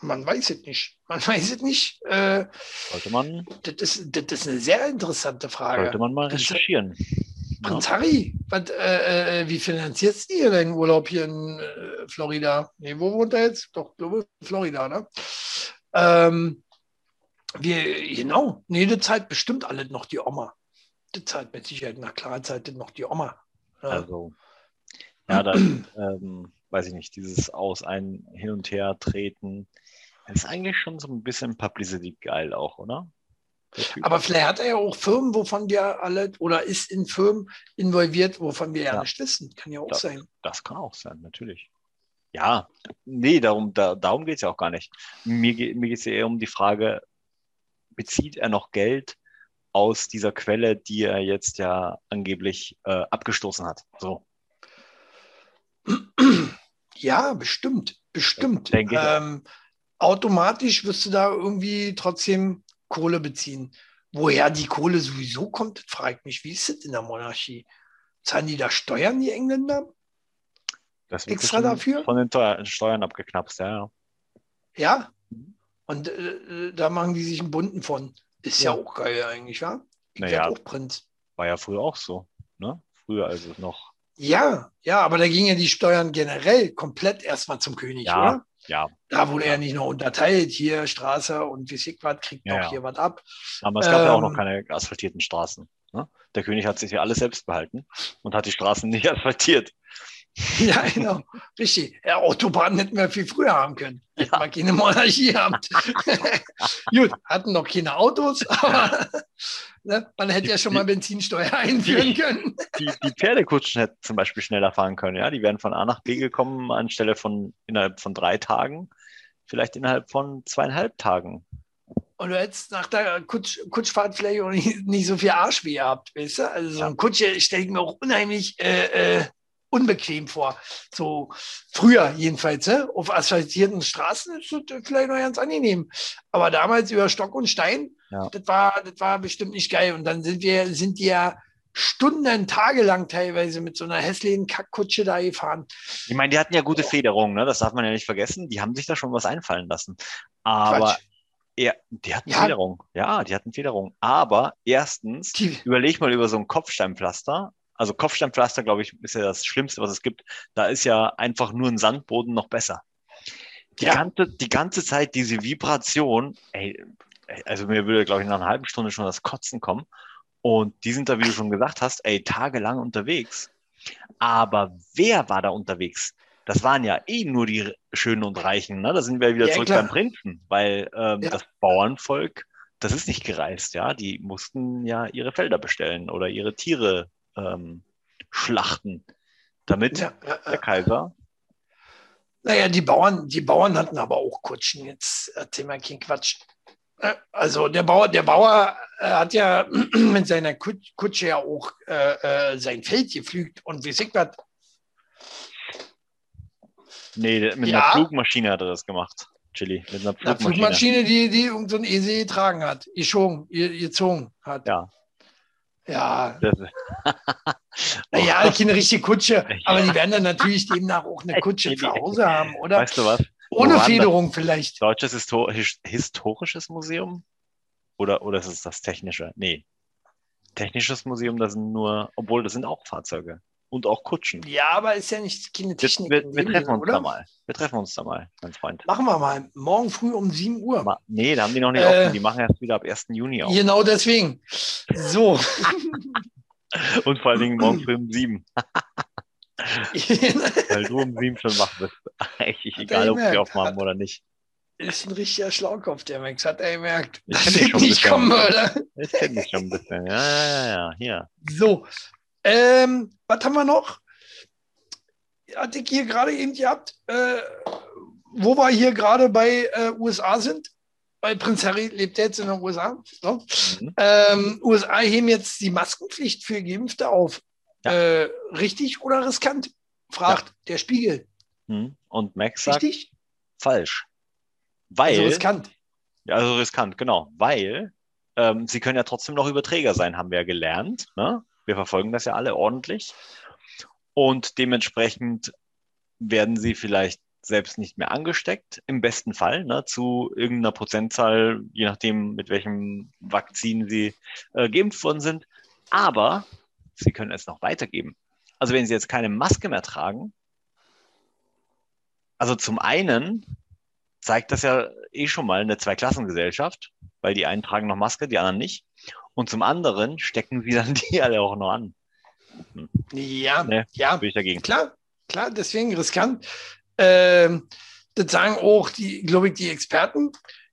Man weiß es nicht. Man weiß es nicht. Äh, sollte man. Das ist, das ist eine sehr interessante Frage. Sollte man mal recherchieren. Prinz Harry, was, äh, äh, wie finanzierst du deinen Urlaub hier in äh, Florida? Nee, wo wohnt er jetzt? Doch, glaube Florida, ne? Ähm, wir, genau, nee, die Zeit bestimmt alle noch die Oma. Die Zeit mit Sicherheit, nach klarer Zeit noch die Oma. Ja. Also, ja, dann ähm, weiß ich nicht, dieses Aus ein Hin und Her treten, ist eigentlich schon so ein bisschen Publicity geil auch, oder? Aber vielleicht hat er ja auch Firmen, wovon wir alle, oder ist in Firmen involviert, wovon wir ja, ja nicht wissen. Kann ja auch das, sein. Das kann auch sein, natürlich. Ja, nee, darum, da, darum geht es ja auch gar nicht. Mir, mir geht es ja eher um die Frage, bezieht er noch Geld aus dieser Quelle, die er jetzt ja angeblich äh, abgestoßen hat? So. Ja, bestimmt, bestimmt. Ähm, automatisch wirst du da irgendwie trotzdem Kohle beziehen. Woher die Kohle sowieso kommt, fragt mich, wie ist es in der Monarchie? Zahlen die da Steuern, die Engländer? Das wird Extra dafür? Von den Steuern abgeknapst, ja. Ja. Und äh, da machen die sich einen bunten von. Ist ja, ja auch geil eigentlich, ja? Naja, auch Prinz. War ja früher auch so, ne? Früher also noch. Ja, ja, aber da gingen ja die Steuern generell komplett erstmal zum König, ja, oder? Ja. Da wurde ja. er nicht noch unterteilt, hier Straße und wie sich was, kriegt ja, noch hier was ab. Aber es gab ähm, ja auch noch ähm, keine asphaltierten Straßen. Ne? Der König hat sich ja alles selbst behalten und hat die Straßen nicht asphaltiert. Ja, genau. Richtig. Ja, Autobahnen hätten wir viel früher haben können. Hätten ja. wir keine Monarchie haben. Gut, hatten noch keine Autos, aber Ne? Man hätte die, ja schon die, mal Benzinsteuer einführen die, können. Die, Pferdekutschen hätten zum Beispiel schneller fahren können. Ja, die wären von A nach B gekommen anstelle von innerhalb von drei Tagen, vielleicht innerhalb von zweieinhalb Tagen. Und du hättest nach der Kutsch, Kutschfahrt vielleicht auch nicht, nicht, so viel Arschweh gehabt, weißt du? Also so ein Kutsche stelle ich mir auch unheimlich äh, äh, unbequem vor. So früher jedenfalls. Ne? Auf asphaltierten Straßen ist das vielleicht noch ganz angenehm. Aber damals über Stock und Stein, ja. das, war, das war bestimmt nicht geil. Und dann sind wir, sind die ja Stunden, tagelang teilweise mit so einer hässlichen Kackkutsche da gefahren. Ich meine, die hatten ja gute Federung, ne? das darf man ja nicht vergessen. Die haben sich da schon was einfallen lassen. Aber Quatsch. Ja, die hatten ja. Federung. Ja, die hatten Federung. Aber erstens, die. überleg mal über so ein Kopfsteinpflaster also Kopfsteinpflaster, glaube ich, ist ja das Schlimmste, was es gibt. Da ist ja einfach nur ein Sandboden noch besser. Die, ja. ganze, die ganze Zeit diese Vibration, ey, also mir würde, glaube ich, nach einer halben Stunde schon das Kotzen kommen. Und die sind da, wie du schon gesagt hast, ey, tagelang unterwegs. Aber wer war da unterwegs? Das waren ja eh nur die Schönen und Reichen. Ne? Da sind wir wieder ja, zurück klar. beim Prinzen, weil ähm, ja. das Bauernvolk, das ist nicht gereist, ja. Die mussten ja ihre Felder bestellen oder ihre Tiere ähm, schlachten, damit ja, der Kaiser. Naja, die Bauern, die Bauern hatten aber auch Kutschen. Jetzt erzähl mal kein Quatsch. Äh, also der Bauer, der Bauer äh, hat ja mit seiner Kutsche ja auch äh, äh, sein Feld gepflügt und wie sich was. Nee, mit ja. einer Flugmaschine hat er das gemacht. Chili, mit einer Flugmaschine. Eine Flugmaschine, die, die so ein Esel getragen hat, geschoben, gezogen hat. Ja. Ja. naja, keine richtige Kutsche, aber die werden dann natürlich demnach auch eine Kutsche zu Hause haben, oder? Weißt du was? Ohne Federung vielleicht. Deutsches Histor Historisches Museum? Oder, oder ist es das Technische? Nee. Technisches Museum, das sind nur, obwohl das sind auch Fahrzeuge und auch Kutschen. Ja, aber ist ja nicht keine Technik. Wir, wir, wir treffen uns oder? da mal. Wir treffen uns da mal, mein Freund. Machen wir mal. Morgen früh um 7 Uhr. Ma nee, da haben die noch nicht äh, offen. Die machen erst wieder ab 1. Juni auf. Genau deswegen. So. und vor allen Dingen morgen früh um 7. Weil du um 7 schon wach bist. Eigentlich egal, ob wir aufmachen oder nicht. Ist ein richtiger Schlaukopf, der Max. Hat er gemerkt. Ich dass ich nicht kommen würde. Ich kenne dich schon ein bisschen. Ja, ja, ja. Hier. So, ähm, was haben wir noch? Hatte ich hier gerade eben gehabt, äh, wo wir hier gerade bei äh, USA sind. Weil Prinz Harry lebt jetzt in den USA. So. Mhm. Ähm, USA heben jetzt die Maskenpflicht für Geimpfte auf. Ja. Äh, richtig oder riskant? Fragt ja. der Spiegel. Mhm. Und Max sagt richtig? falsch. Weil, also riskant. Ja, also riskant, genau. Weil ähm, sie können ja trotzdem noch Überträger sein, haben wir ja gelernt. Ne? Wir verfolgen das ja alle ordentlich. Und dementsprechend werden sie vielleicht selbst nicht mehr angesteckt, im besten Fall, ne, zu irgendeiner Prozentzahl, je nachdem, mit welchem Vakzin sie äh, geimpft worden sind. Aber sie können es noch weitergeben. Also wenn sie jetzt keine Maske mehr tragen, also zum einen zeigt das ja eh schon mal eine Zweiklassengesellschaft, weil die einen tragen noch Maske, die anderen nicht. Und zum anderen stecken sie dann die alle auch noch an. Hm. Ja, nee, ja. Bin ich dagegen. Klar, klar, deswegen riskant. Ähm, das sagen auch die, glaube ich, die Experten.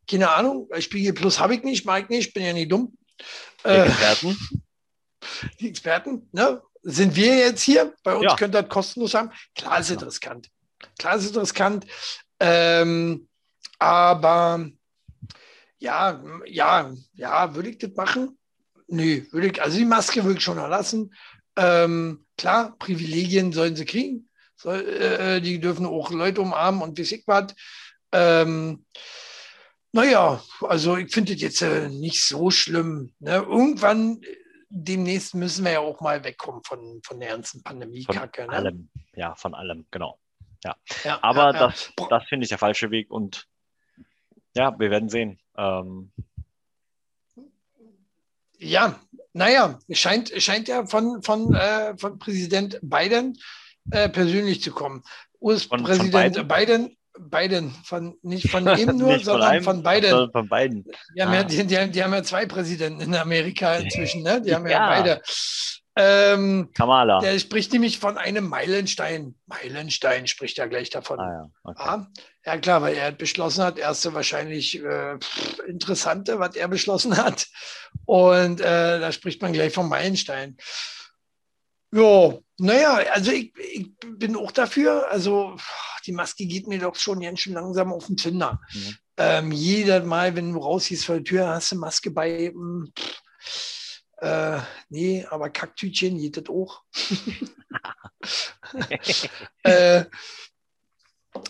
Keine Ahnung, Spiegel Plus habe ich nicht, mag ich nicht, bin ja nicht dumm. Die äh, Experten? Die Experten, ne? Sind wir jetzt hier? Bei uns ja. könnt ihr das kostenlos haben. Klar ist es ja. riskant. Klar ist es riskant. Ähm, aber ja, ja, ja, würde ich das machen? Nö, würde ich, also die Maske würde ich schon erlassen. Ähm, klar, Privilegien sollen sie kriegen. Soll, äh, die dürfen auch Leute umarmen und wie ich was. Ähm, naja, also ich finde das jetzt äh, nicht so schlimm. Ne? Irgendwann demnächst müssen wir ja auch mal wegkommen von, von der ganzen Pandemie-Kacke. Von ne? allem, ja, von allem, genau. Ja. ja Aber ja, ja. das, das finde ich der falsche Weg und ja, wir werden sehen. Ähm, ja, naja, scheint, scheint ja von, von, äh, von Präsident Biden äh, persönlich zu kommen. US-Präsident Biden? Biden, Biden, von, nicht von ihm nur, sondern von, von Biden. Von beiden. Die haben, ah. ja, die, die, die, haben ja zwei Präsidenten in Amerika inzwischen, ne? Die haben ja, ja beide. Ähm, Kamala. der spricht nämlich von einem Meilenstein. Meilenstein spricht er gleich davon. Ah, ja. Okay. Ja, ja, klar, weil er beschlossen hat, erste wahrscheinlich äh, interessante, was er beschlossen hat. Und äh, da spricht man gleich vom Meilenstein. Ja, naja, also ich, ich bin auch dafür. Also die Maske geht mir doch schon ganz schön langsam auf den Zünder. Mhm. Ähm, jedes Mal, wenn du rausgehst vor der Tür, hast du Maske bei. hm, pff, äh, nee, aber Kacktütchen geht das auch. äh,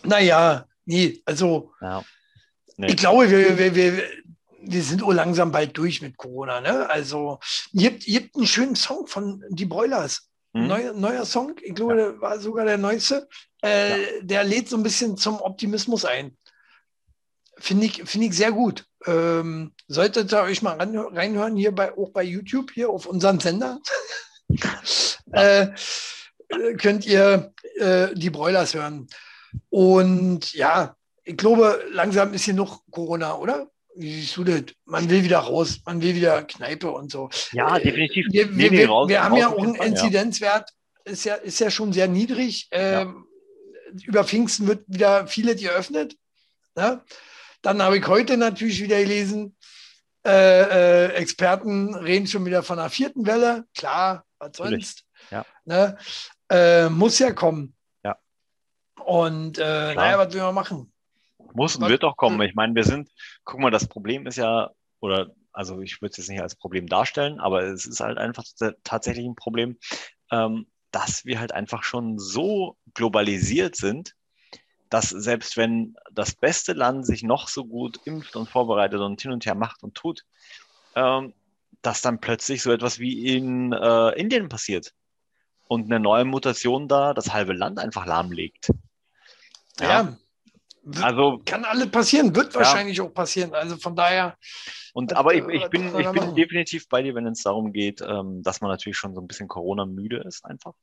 naja, nee, also Ja. Nee. ich glaube, wir, wir, wir, wir sind langsam bald durch mit Corona. Ne? Also, ihr habt, ihr habt einen schönen Song von Die Broilers. Hm? Neuer, neuer Song, ich glaube, der war sogar der neueste. Äh, Der lädt so ein bisschen zum Optimismus ein. Finde ich, finde ich sehr gut. Ähm, solltet ihr euch mal ran, reinhören, hier bei, auch bei YouTube, hier auf unserem Sender. äh, könnt ihr äh, die Broilers hören. Und ja, ich glaube, langsam ist hier noch Corona, oder? Man will wieder raus, man will wieder Kneipe und so. Ja, Äh, definitiv. Wir, wir, wir, raus- wir haben raus ja auch einen ja. Inzidenzwert, ist ja, ist ja schon sehr niedrig. Ähm, Über Pfingsten wird wieder vieles geöffnet. Ne? Dann habe ich heute natürlich wieder gelesen, äh, äh, Experten reden schon wieder von einer vierten Welle. Klar, was sonst? Ja. Ne? Äh, muss ja kommen. Ja. Und äh, naja, was will man machen? Muss und wird auch kommen. Ich meine, wir sind, guck mal, das Problem ist ja, oder also ich würde es jetzt nicht als Problem darstellen, aber es ist halt einfach tatsächlich ein Problem, ähm, dass wir halt einfach schon so globalisiert sind, dass selbst wenn das beste Land sich noch so gut impft und vorbereitet und hin und her macht und tut, ähm, dass dann plötzlich so etwas wie in äh, Indien passiert und eine neue Mutation da das halbe Land einfach lahmlegt. Ja. W- Also Kann alles passieren, wird Ja. wahrscheinlich auch passieren. Also von daher, Und aber ich, äh, ich bin, ich bin definitiv bei dir, wenn es darum geht, ähm, dass man natürlich schon so ein bisschen Corona-müde ist einfach.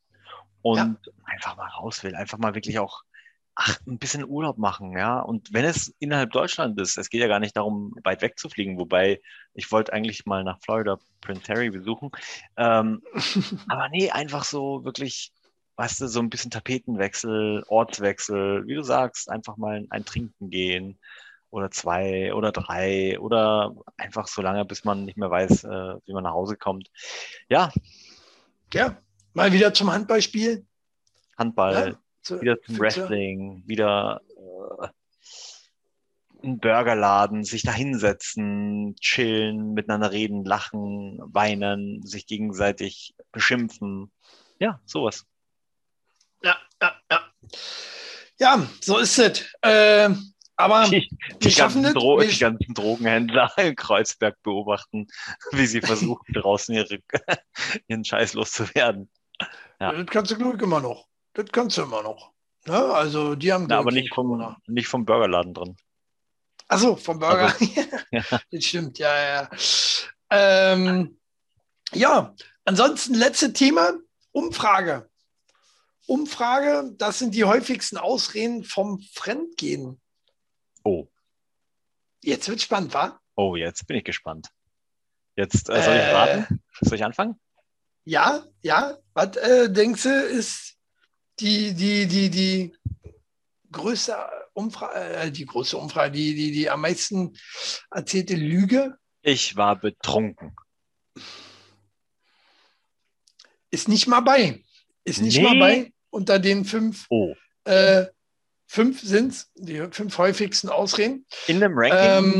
Und einfach mal raus will, einfach mal wirklich auch ach, ein bisschen Urlaub machen, ja. Und wenn es innerhalb Deutschland ist, es geht ja gar nicht darum, weit weg zu fliegen, wobei ich wollte eigentlich mal nach Florida Prince Harry besuchen. Ähm, aber nee, einfach so wirklich, weißt du, so ein bisschen Tapetenwechsel, Ortswechsel, wie du sagst, einfach mal ein Trinken gehen oder zwei oder drei oder einfach so lange, bis man nicht mehr weiß, äh, wie man nach Hause kommt. Ja, ja, mal wieder zum Handballspiel. Handball, Ja, zu- wieder zum Wrestling, wieder äh, einen Burgerladen, sich da hinsetzen, chillen, miteinander reden, lachen, weinen, sich gegenseitig beschimpfen. Ja, sowas. Ja, ja, ja. Ja, so ist es. Äh, aber Die, die, schaffen ganzen das. Dro die ganzen Drogenhändler in Kreuzberg beobachten, wie sie versuchen, draußen ihre, ihren Scheiß loszuwerden. ja. Das kannst du, ich, immer noch. Das kannst du immer noch. Ne? Also, die haben. Na, glaub aber ich, nicht vom, nicht vom Burgerladen drin. Achso, vom Burger. Ja. Das stimmt, ja, ja. Ähm, ja, ansonsten letzte Thema: Umfrage. Umfrage, das sind die häufigsten Ausreden vom Fremdgehen. Oh, Jetzt wird spannend, wa? oh, jetzt bin ich gespannt. Jetzt äh, soll ich Äh. raten? Soll ich anfangen? Ja, ja. Was äh, denkst du, ist die, die, die, die größte Umfrage, äh, die große Umfrage, die, die, die am meisten erzählte Lüge Ich war betrunken. ist nicht mal bei. Ist nicht Nee. mal bei unter den fünf. Oh, Äh, fünf sind es, die fünf häufigsten Ausreden. in einem Ranking?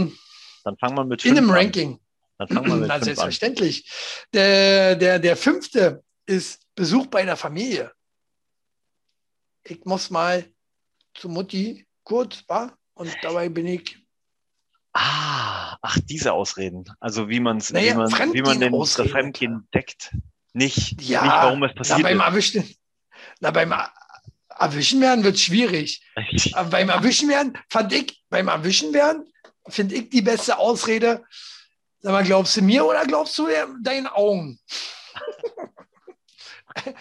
Ähm, Dann fangen wir mit in einem fünf an. Ranking. Dann fangen wir mit Na, fünf an. selbstverständlich. Der, der, der fünfte ist Besuch bei der Familie. Ich muss mal zu Mutti kurz, war und dabei bin ich. Ah, ach, diese Ausreden. Also wie, man's, Naja, wie man wie man den, Fremdgehen deckt. Nicht, Ja, nicht warum es passiert beim Erwischen, na, beim Er- Erwischen werden wird schwierig. Aber beim Erwischen werden, fand ich, beim Erwischen werden, finde ich die beste Ausrede. Sag mal, glaubst du mir oder glaubst du deinen Augen?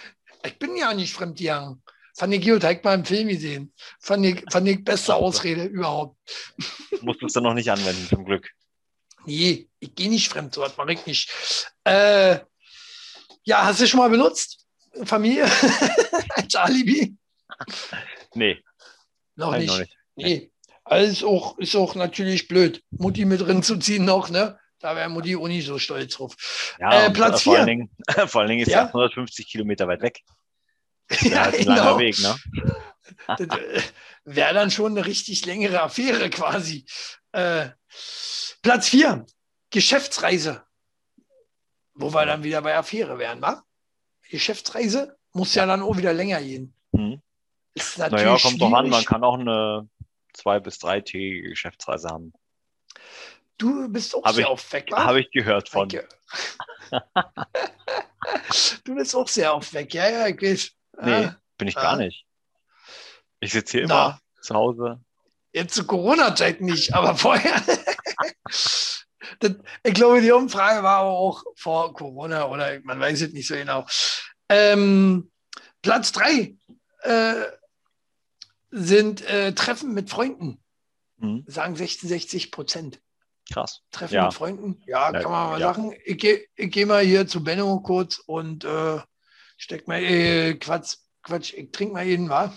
ich bin ja nicht fremdgegangen. Fand ich gut, ich mal im Film gesehen. Fand ich, fand ich beste Ausrede überhaupt. Musst du es dann noch nicht anwenden, zum Glück. Nee, ich gehe nicht fremd, so was mache ich nicht. Äh, Ja, hast du schon mal benutzt? Familie? Als Alibi? Nee. Noch nicht. noch nicht. Nee. Also auch, ist auch natürlich blöd, Mutti mit drin zu ziehen noch, ne? Da wäre Mutti auch nicht so stolz drauf. Ja, äh, Platz 4. Vor, vor allen Dingen ist ja 150 Kilometer weit weg. Ja, ein genau. langer Weg, ne? Äh, wäre dann schon eine richtig längere Affäre quasi. Äh, Platz 4, Geschäftsreise. Wo wir dann wieder bei Affäre wären, wa? Geschäftsreise muss ja dann auch wieder länger gehen. Mhm. Ist natürlich naja, kommt doch an, man kann auch eine zwei- bis dreitägige Geschäftsreise haben. Du bist auch hab sehr ich, auf weg, Habe ich gehört von. du bist auch sehr auf weg, ja, ja, ich weiß. Nee, ah, bin ich gar ah. nicht. Ich sitze hier Na, immer zu Hause. Jetzt zu Corona-Zeiten nicht, aber vorher. das, ich glaube, die Umfrage war auch vor Corona oder man weiß es nicht so genau. Ähm, Platz drei äh, sind äh, Treffen mit Freunden. Mhm. Sagen 66 Prozent. Krass. Treffen ja. mit Freunden. Ja, ja kann man mal ja. sagen. Ich gehe geh mal hier zu Benno kurz und äh, steck mal, äh, Quatsch, Quatsch, ich trinke mal jeden, wa?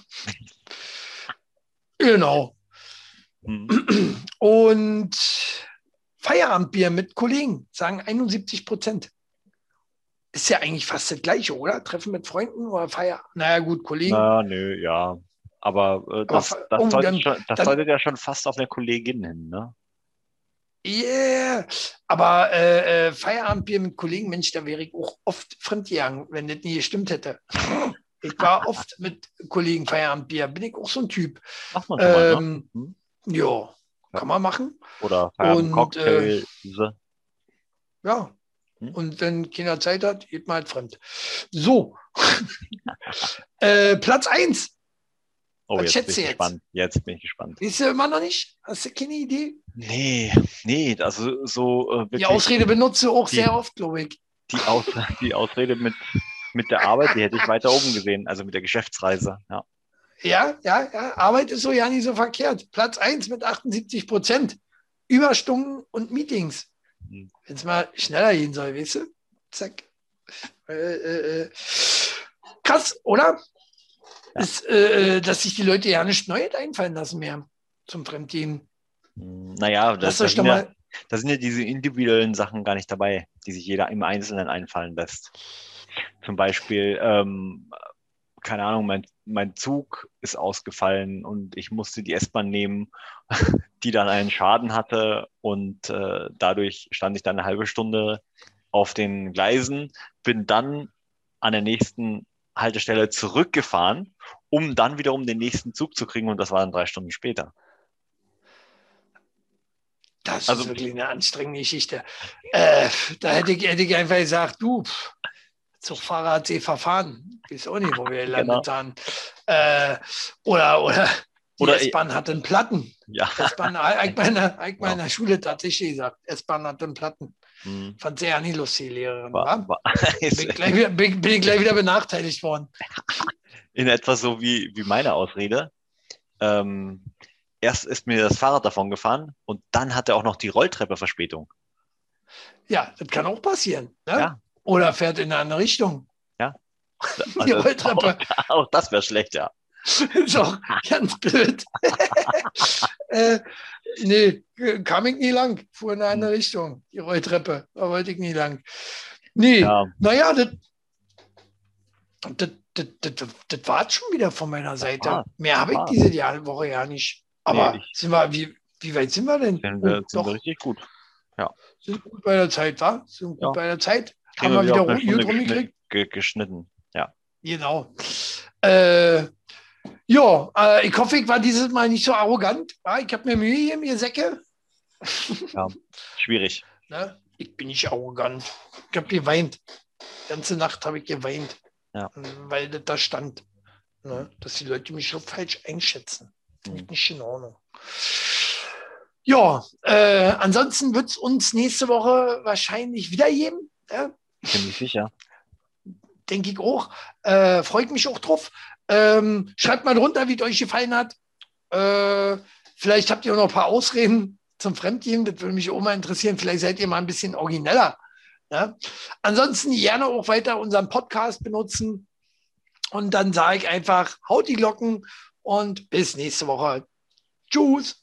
genau. Mhm. Und Feierabendbier mit Kollegen, sagen 71 Prozent. Ist ja eigentlich fast das Gleiche, oder? Treffen mit Freunden oder Feier? Naja, gut, Kollegen. Na, nö, ja. Aber äh, das, Aber, das, oh, sollte, dann, schon, das dann, sollte ja schon fast auf eine Kollegin hin, ne? Yeah, aber äh, äh, Feierabendbier mit Kollegen, Mensch, da wäre ich auch oft fremdgegangen, wenn das nie gestimmt hätte. Ich war oft mit Kollegen Feierabendbier, bin ich auch so ein Typ. Macht man ähm, mal, ne? hm? Ja, kann man machen. Oder Feierabend-Cocktail. Äh, ja, hm? Und wenn Kinder Zeit hat, geht man halt fremd. So, äh, Platz 1. Oh, Was jetzt bin ich jetzt? gespannt. Jetzt bin ich gespannt. Siehst du immer noch nicht? Hast du keine Idee? Nee, nee, also so äh, wirklich. Die Ausrede benutze auch die, sehr oft, glaube ich. Die, Aus, die Ausrede mit, mit der Arbeit, die hätte ich weiter oben gesehen, also mit der Geschäftsreise, ja. Ja, ja, ja. Arbeit ist so ja nicht so verkehrt. Platz 1 mit 78 Prozent. Überstunden und Meetings. Wenn es mal schneller gehen soll, weißt du? Zack. Äh, äh, äh. krass, oder? Ja. Ist, äh, äh, dass sich die Leute ja nicht Neues einfallen lassen mehr zum Fremdgehen. Hm, naja, das, das, sind ja, da sind ja diese individuellen Sachen gar nicht dabei, die sich jeder im Einzelnen einfallen lässt. Zum Beispiel, ähm, keine Ahnung, mein, mein Zug ist ausgefallen und ich musste die S-Bahn nehmen, die dann einen Schaden hatte und äh, dadurch stand ich dann eine halbe Stunde auf den Gleisen, bin dann an der nächsten Haltestelle zurückgefahren, um dann wiederum den nächsten Zug zu kriegen und das war dann drei Stunden später. Das also, ist wirklich eine anstrengende Geschichte. Äh, da hätte ich, hätte ich einfach gesagt, du, Zugfahrer hat sie verfahren. Weiß auch nicht, wo wir gelandet genau. haben. Äh, oder oder die S-Bahn hat einen Platten. Ja. S-Bahn, ich meiner, ich meiner ja. Schule tatsächlich gesagt, S-Bahn hat einen Platten. Hm. Fand sie ja nie lustig, die Lehrerin. War, war. bin, ich gleich wieder, bin, bin, ich gleich wieder benachteiligt worden. In etwa so wie, wie meine Ausrede. Ähm, erst ist mir das Fahrrad davon gefahren und dann hat er auch noch die Rolltreppe Verspätung. Ja, das kann auch passieren. Ne? Ja. Oder fährt in eine andere Richtung. Ja. Also, die Rolltreppe. Auch, auch das wäre schlecht, ja. ist auch ganz blöd. äh, nee, kam ich nie lang. Fuhr in eine andere hm. Richtung, die Rolltreppe. Da wollte ich nie lang. Nee, ja. naja, das, das, das, das, das war schon wieder von meiner Seite. Ah, Mehr habe ich ah. diese Woche ja nicht. Aber nee, sind wir, wie, wie weit sind wir denn? Sind wir, oh, sind wir richtig gut. Ja. Sind gut bei der Zeit, wa? Sind gut ja. bei der Zeit. Haben wir wieder gut rumgekriegt? Geschnitten, ja. Genau. Äh, ja, äh, ich hoffe, ich war dieses Mal nicht so arrogant. Ja, ich habe mir Mühe hier, mir Säcke. Ja, schwierig. Ne? Ich bin nicht arrogant. Ich habe geweint. Die ganze Nacht habe ich geweint. Ja. Weil das da stand. Ne? Dass die Leute mich so falsch einschätzen. Finde ich mhm. nicht in Ordnung. Ja, äh, ansonsten wird es uns nächste Woche wahrscheinlich wieder geben. Ja? Bin ich sicher. Denke ich auch. Äh, freut mich auch drauf. Ähm, schreibt mal drunter, wie es euch gefallen hat. Äh, vielleicht habt ihr noch ein paar Ausreden zum Fremdgehen. Das würde mich auch mal interessieren. Vielleicht seid ihr mal ein bisschen origineller Ja? Ansonsten gerne auch weiter unseren Podcast benutzen. Und dann sage ich einfach, haut die Glocken und bis nächste Woche. Tschüss.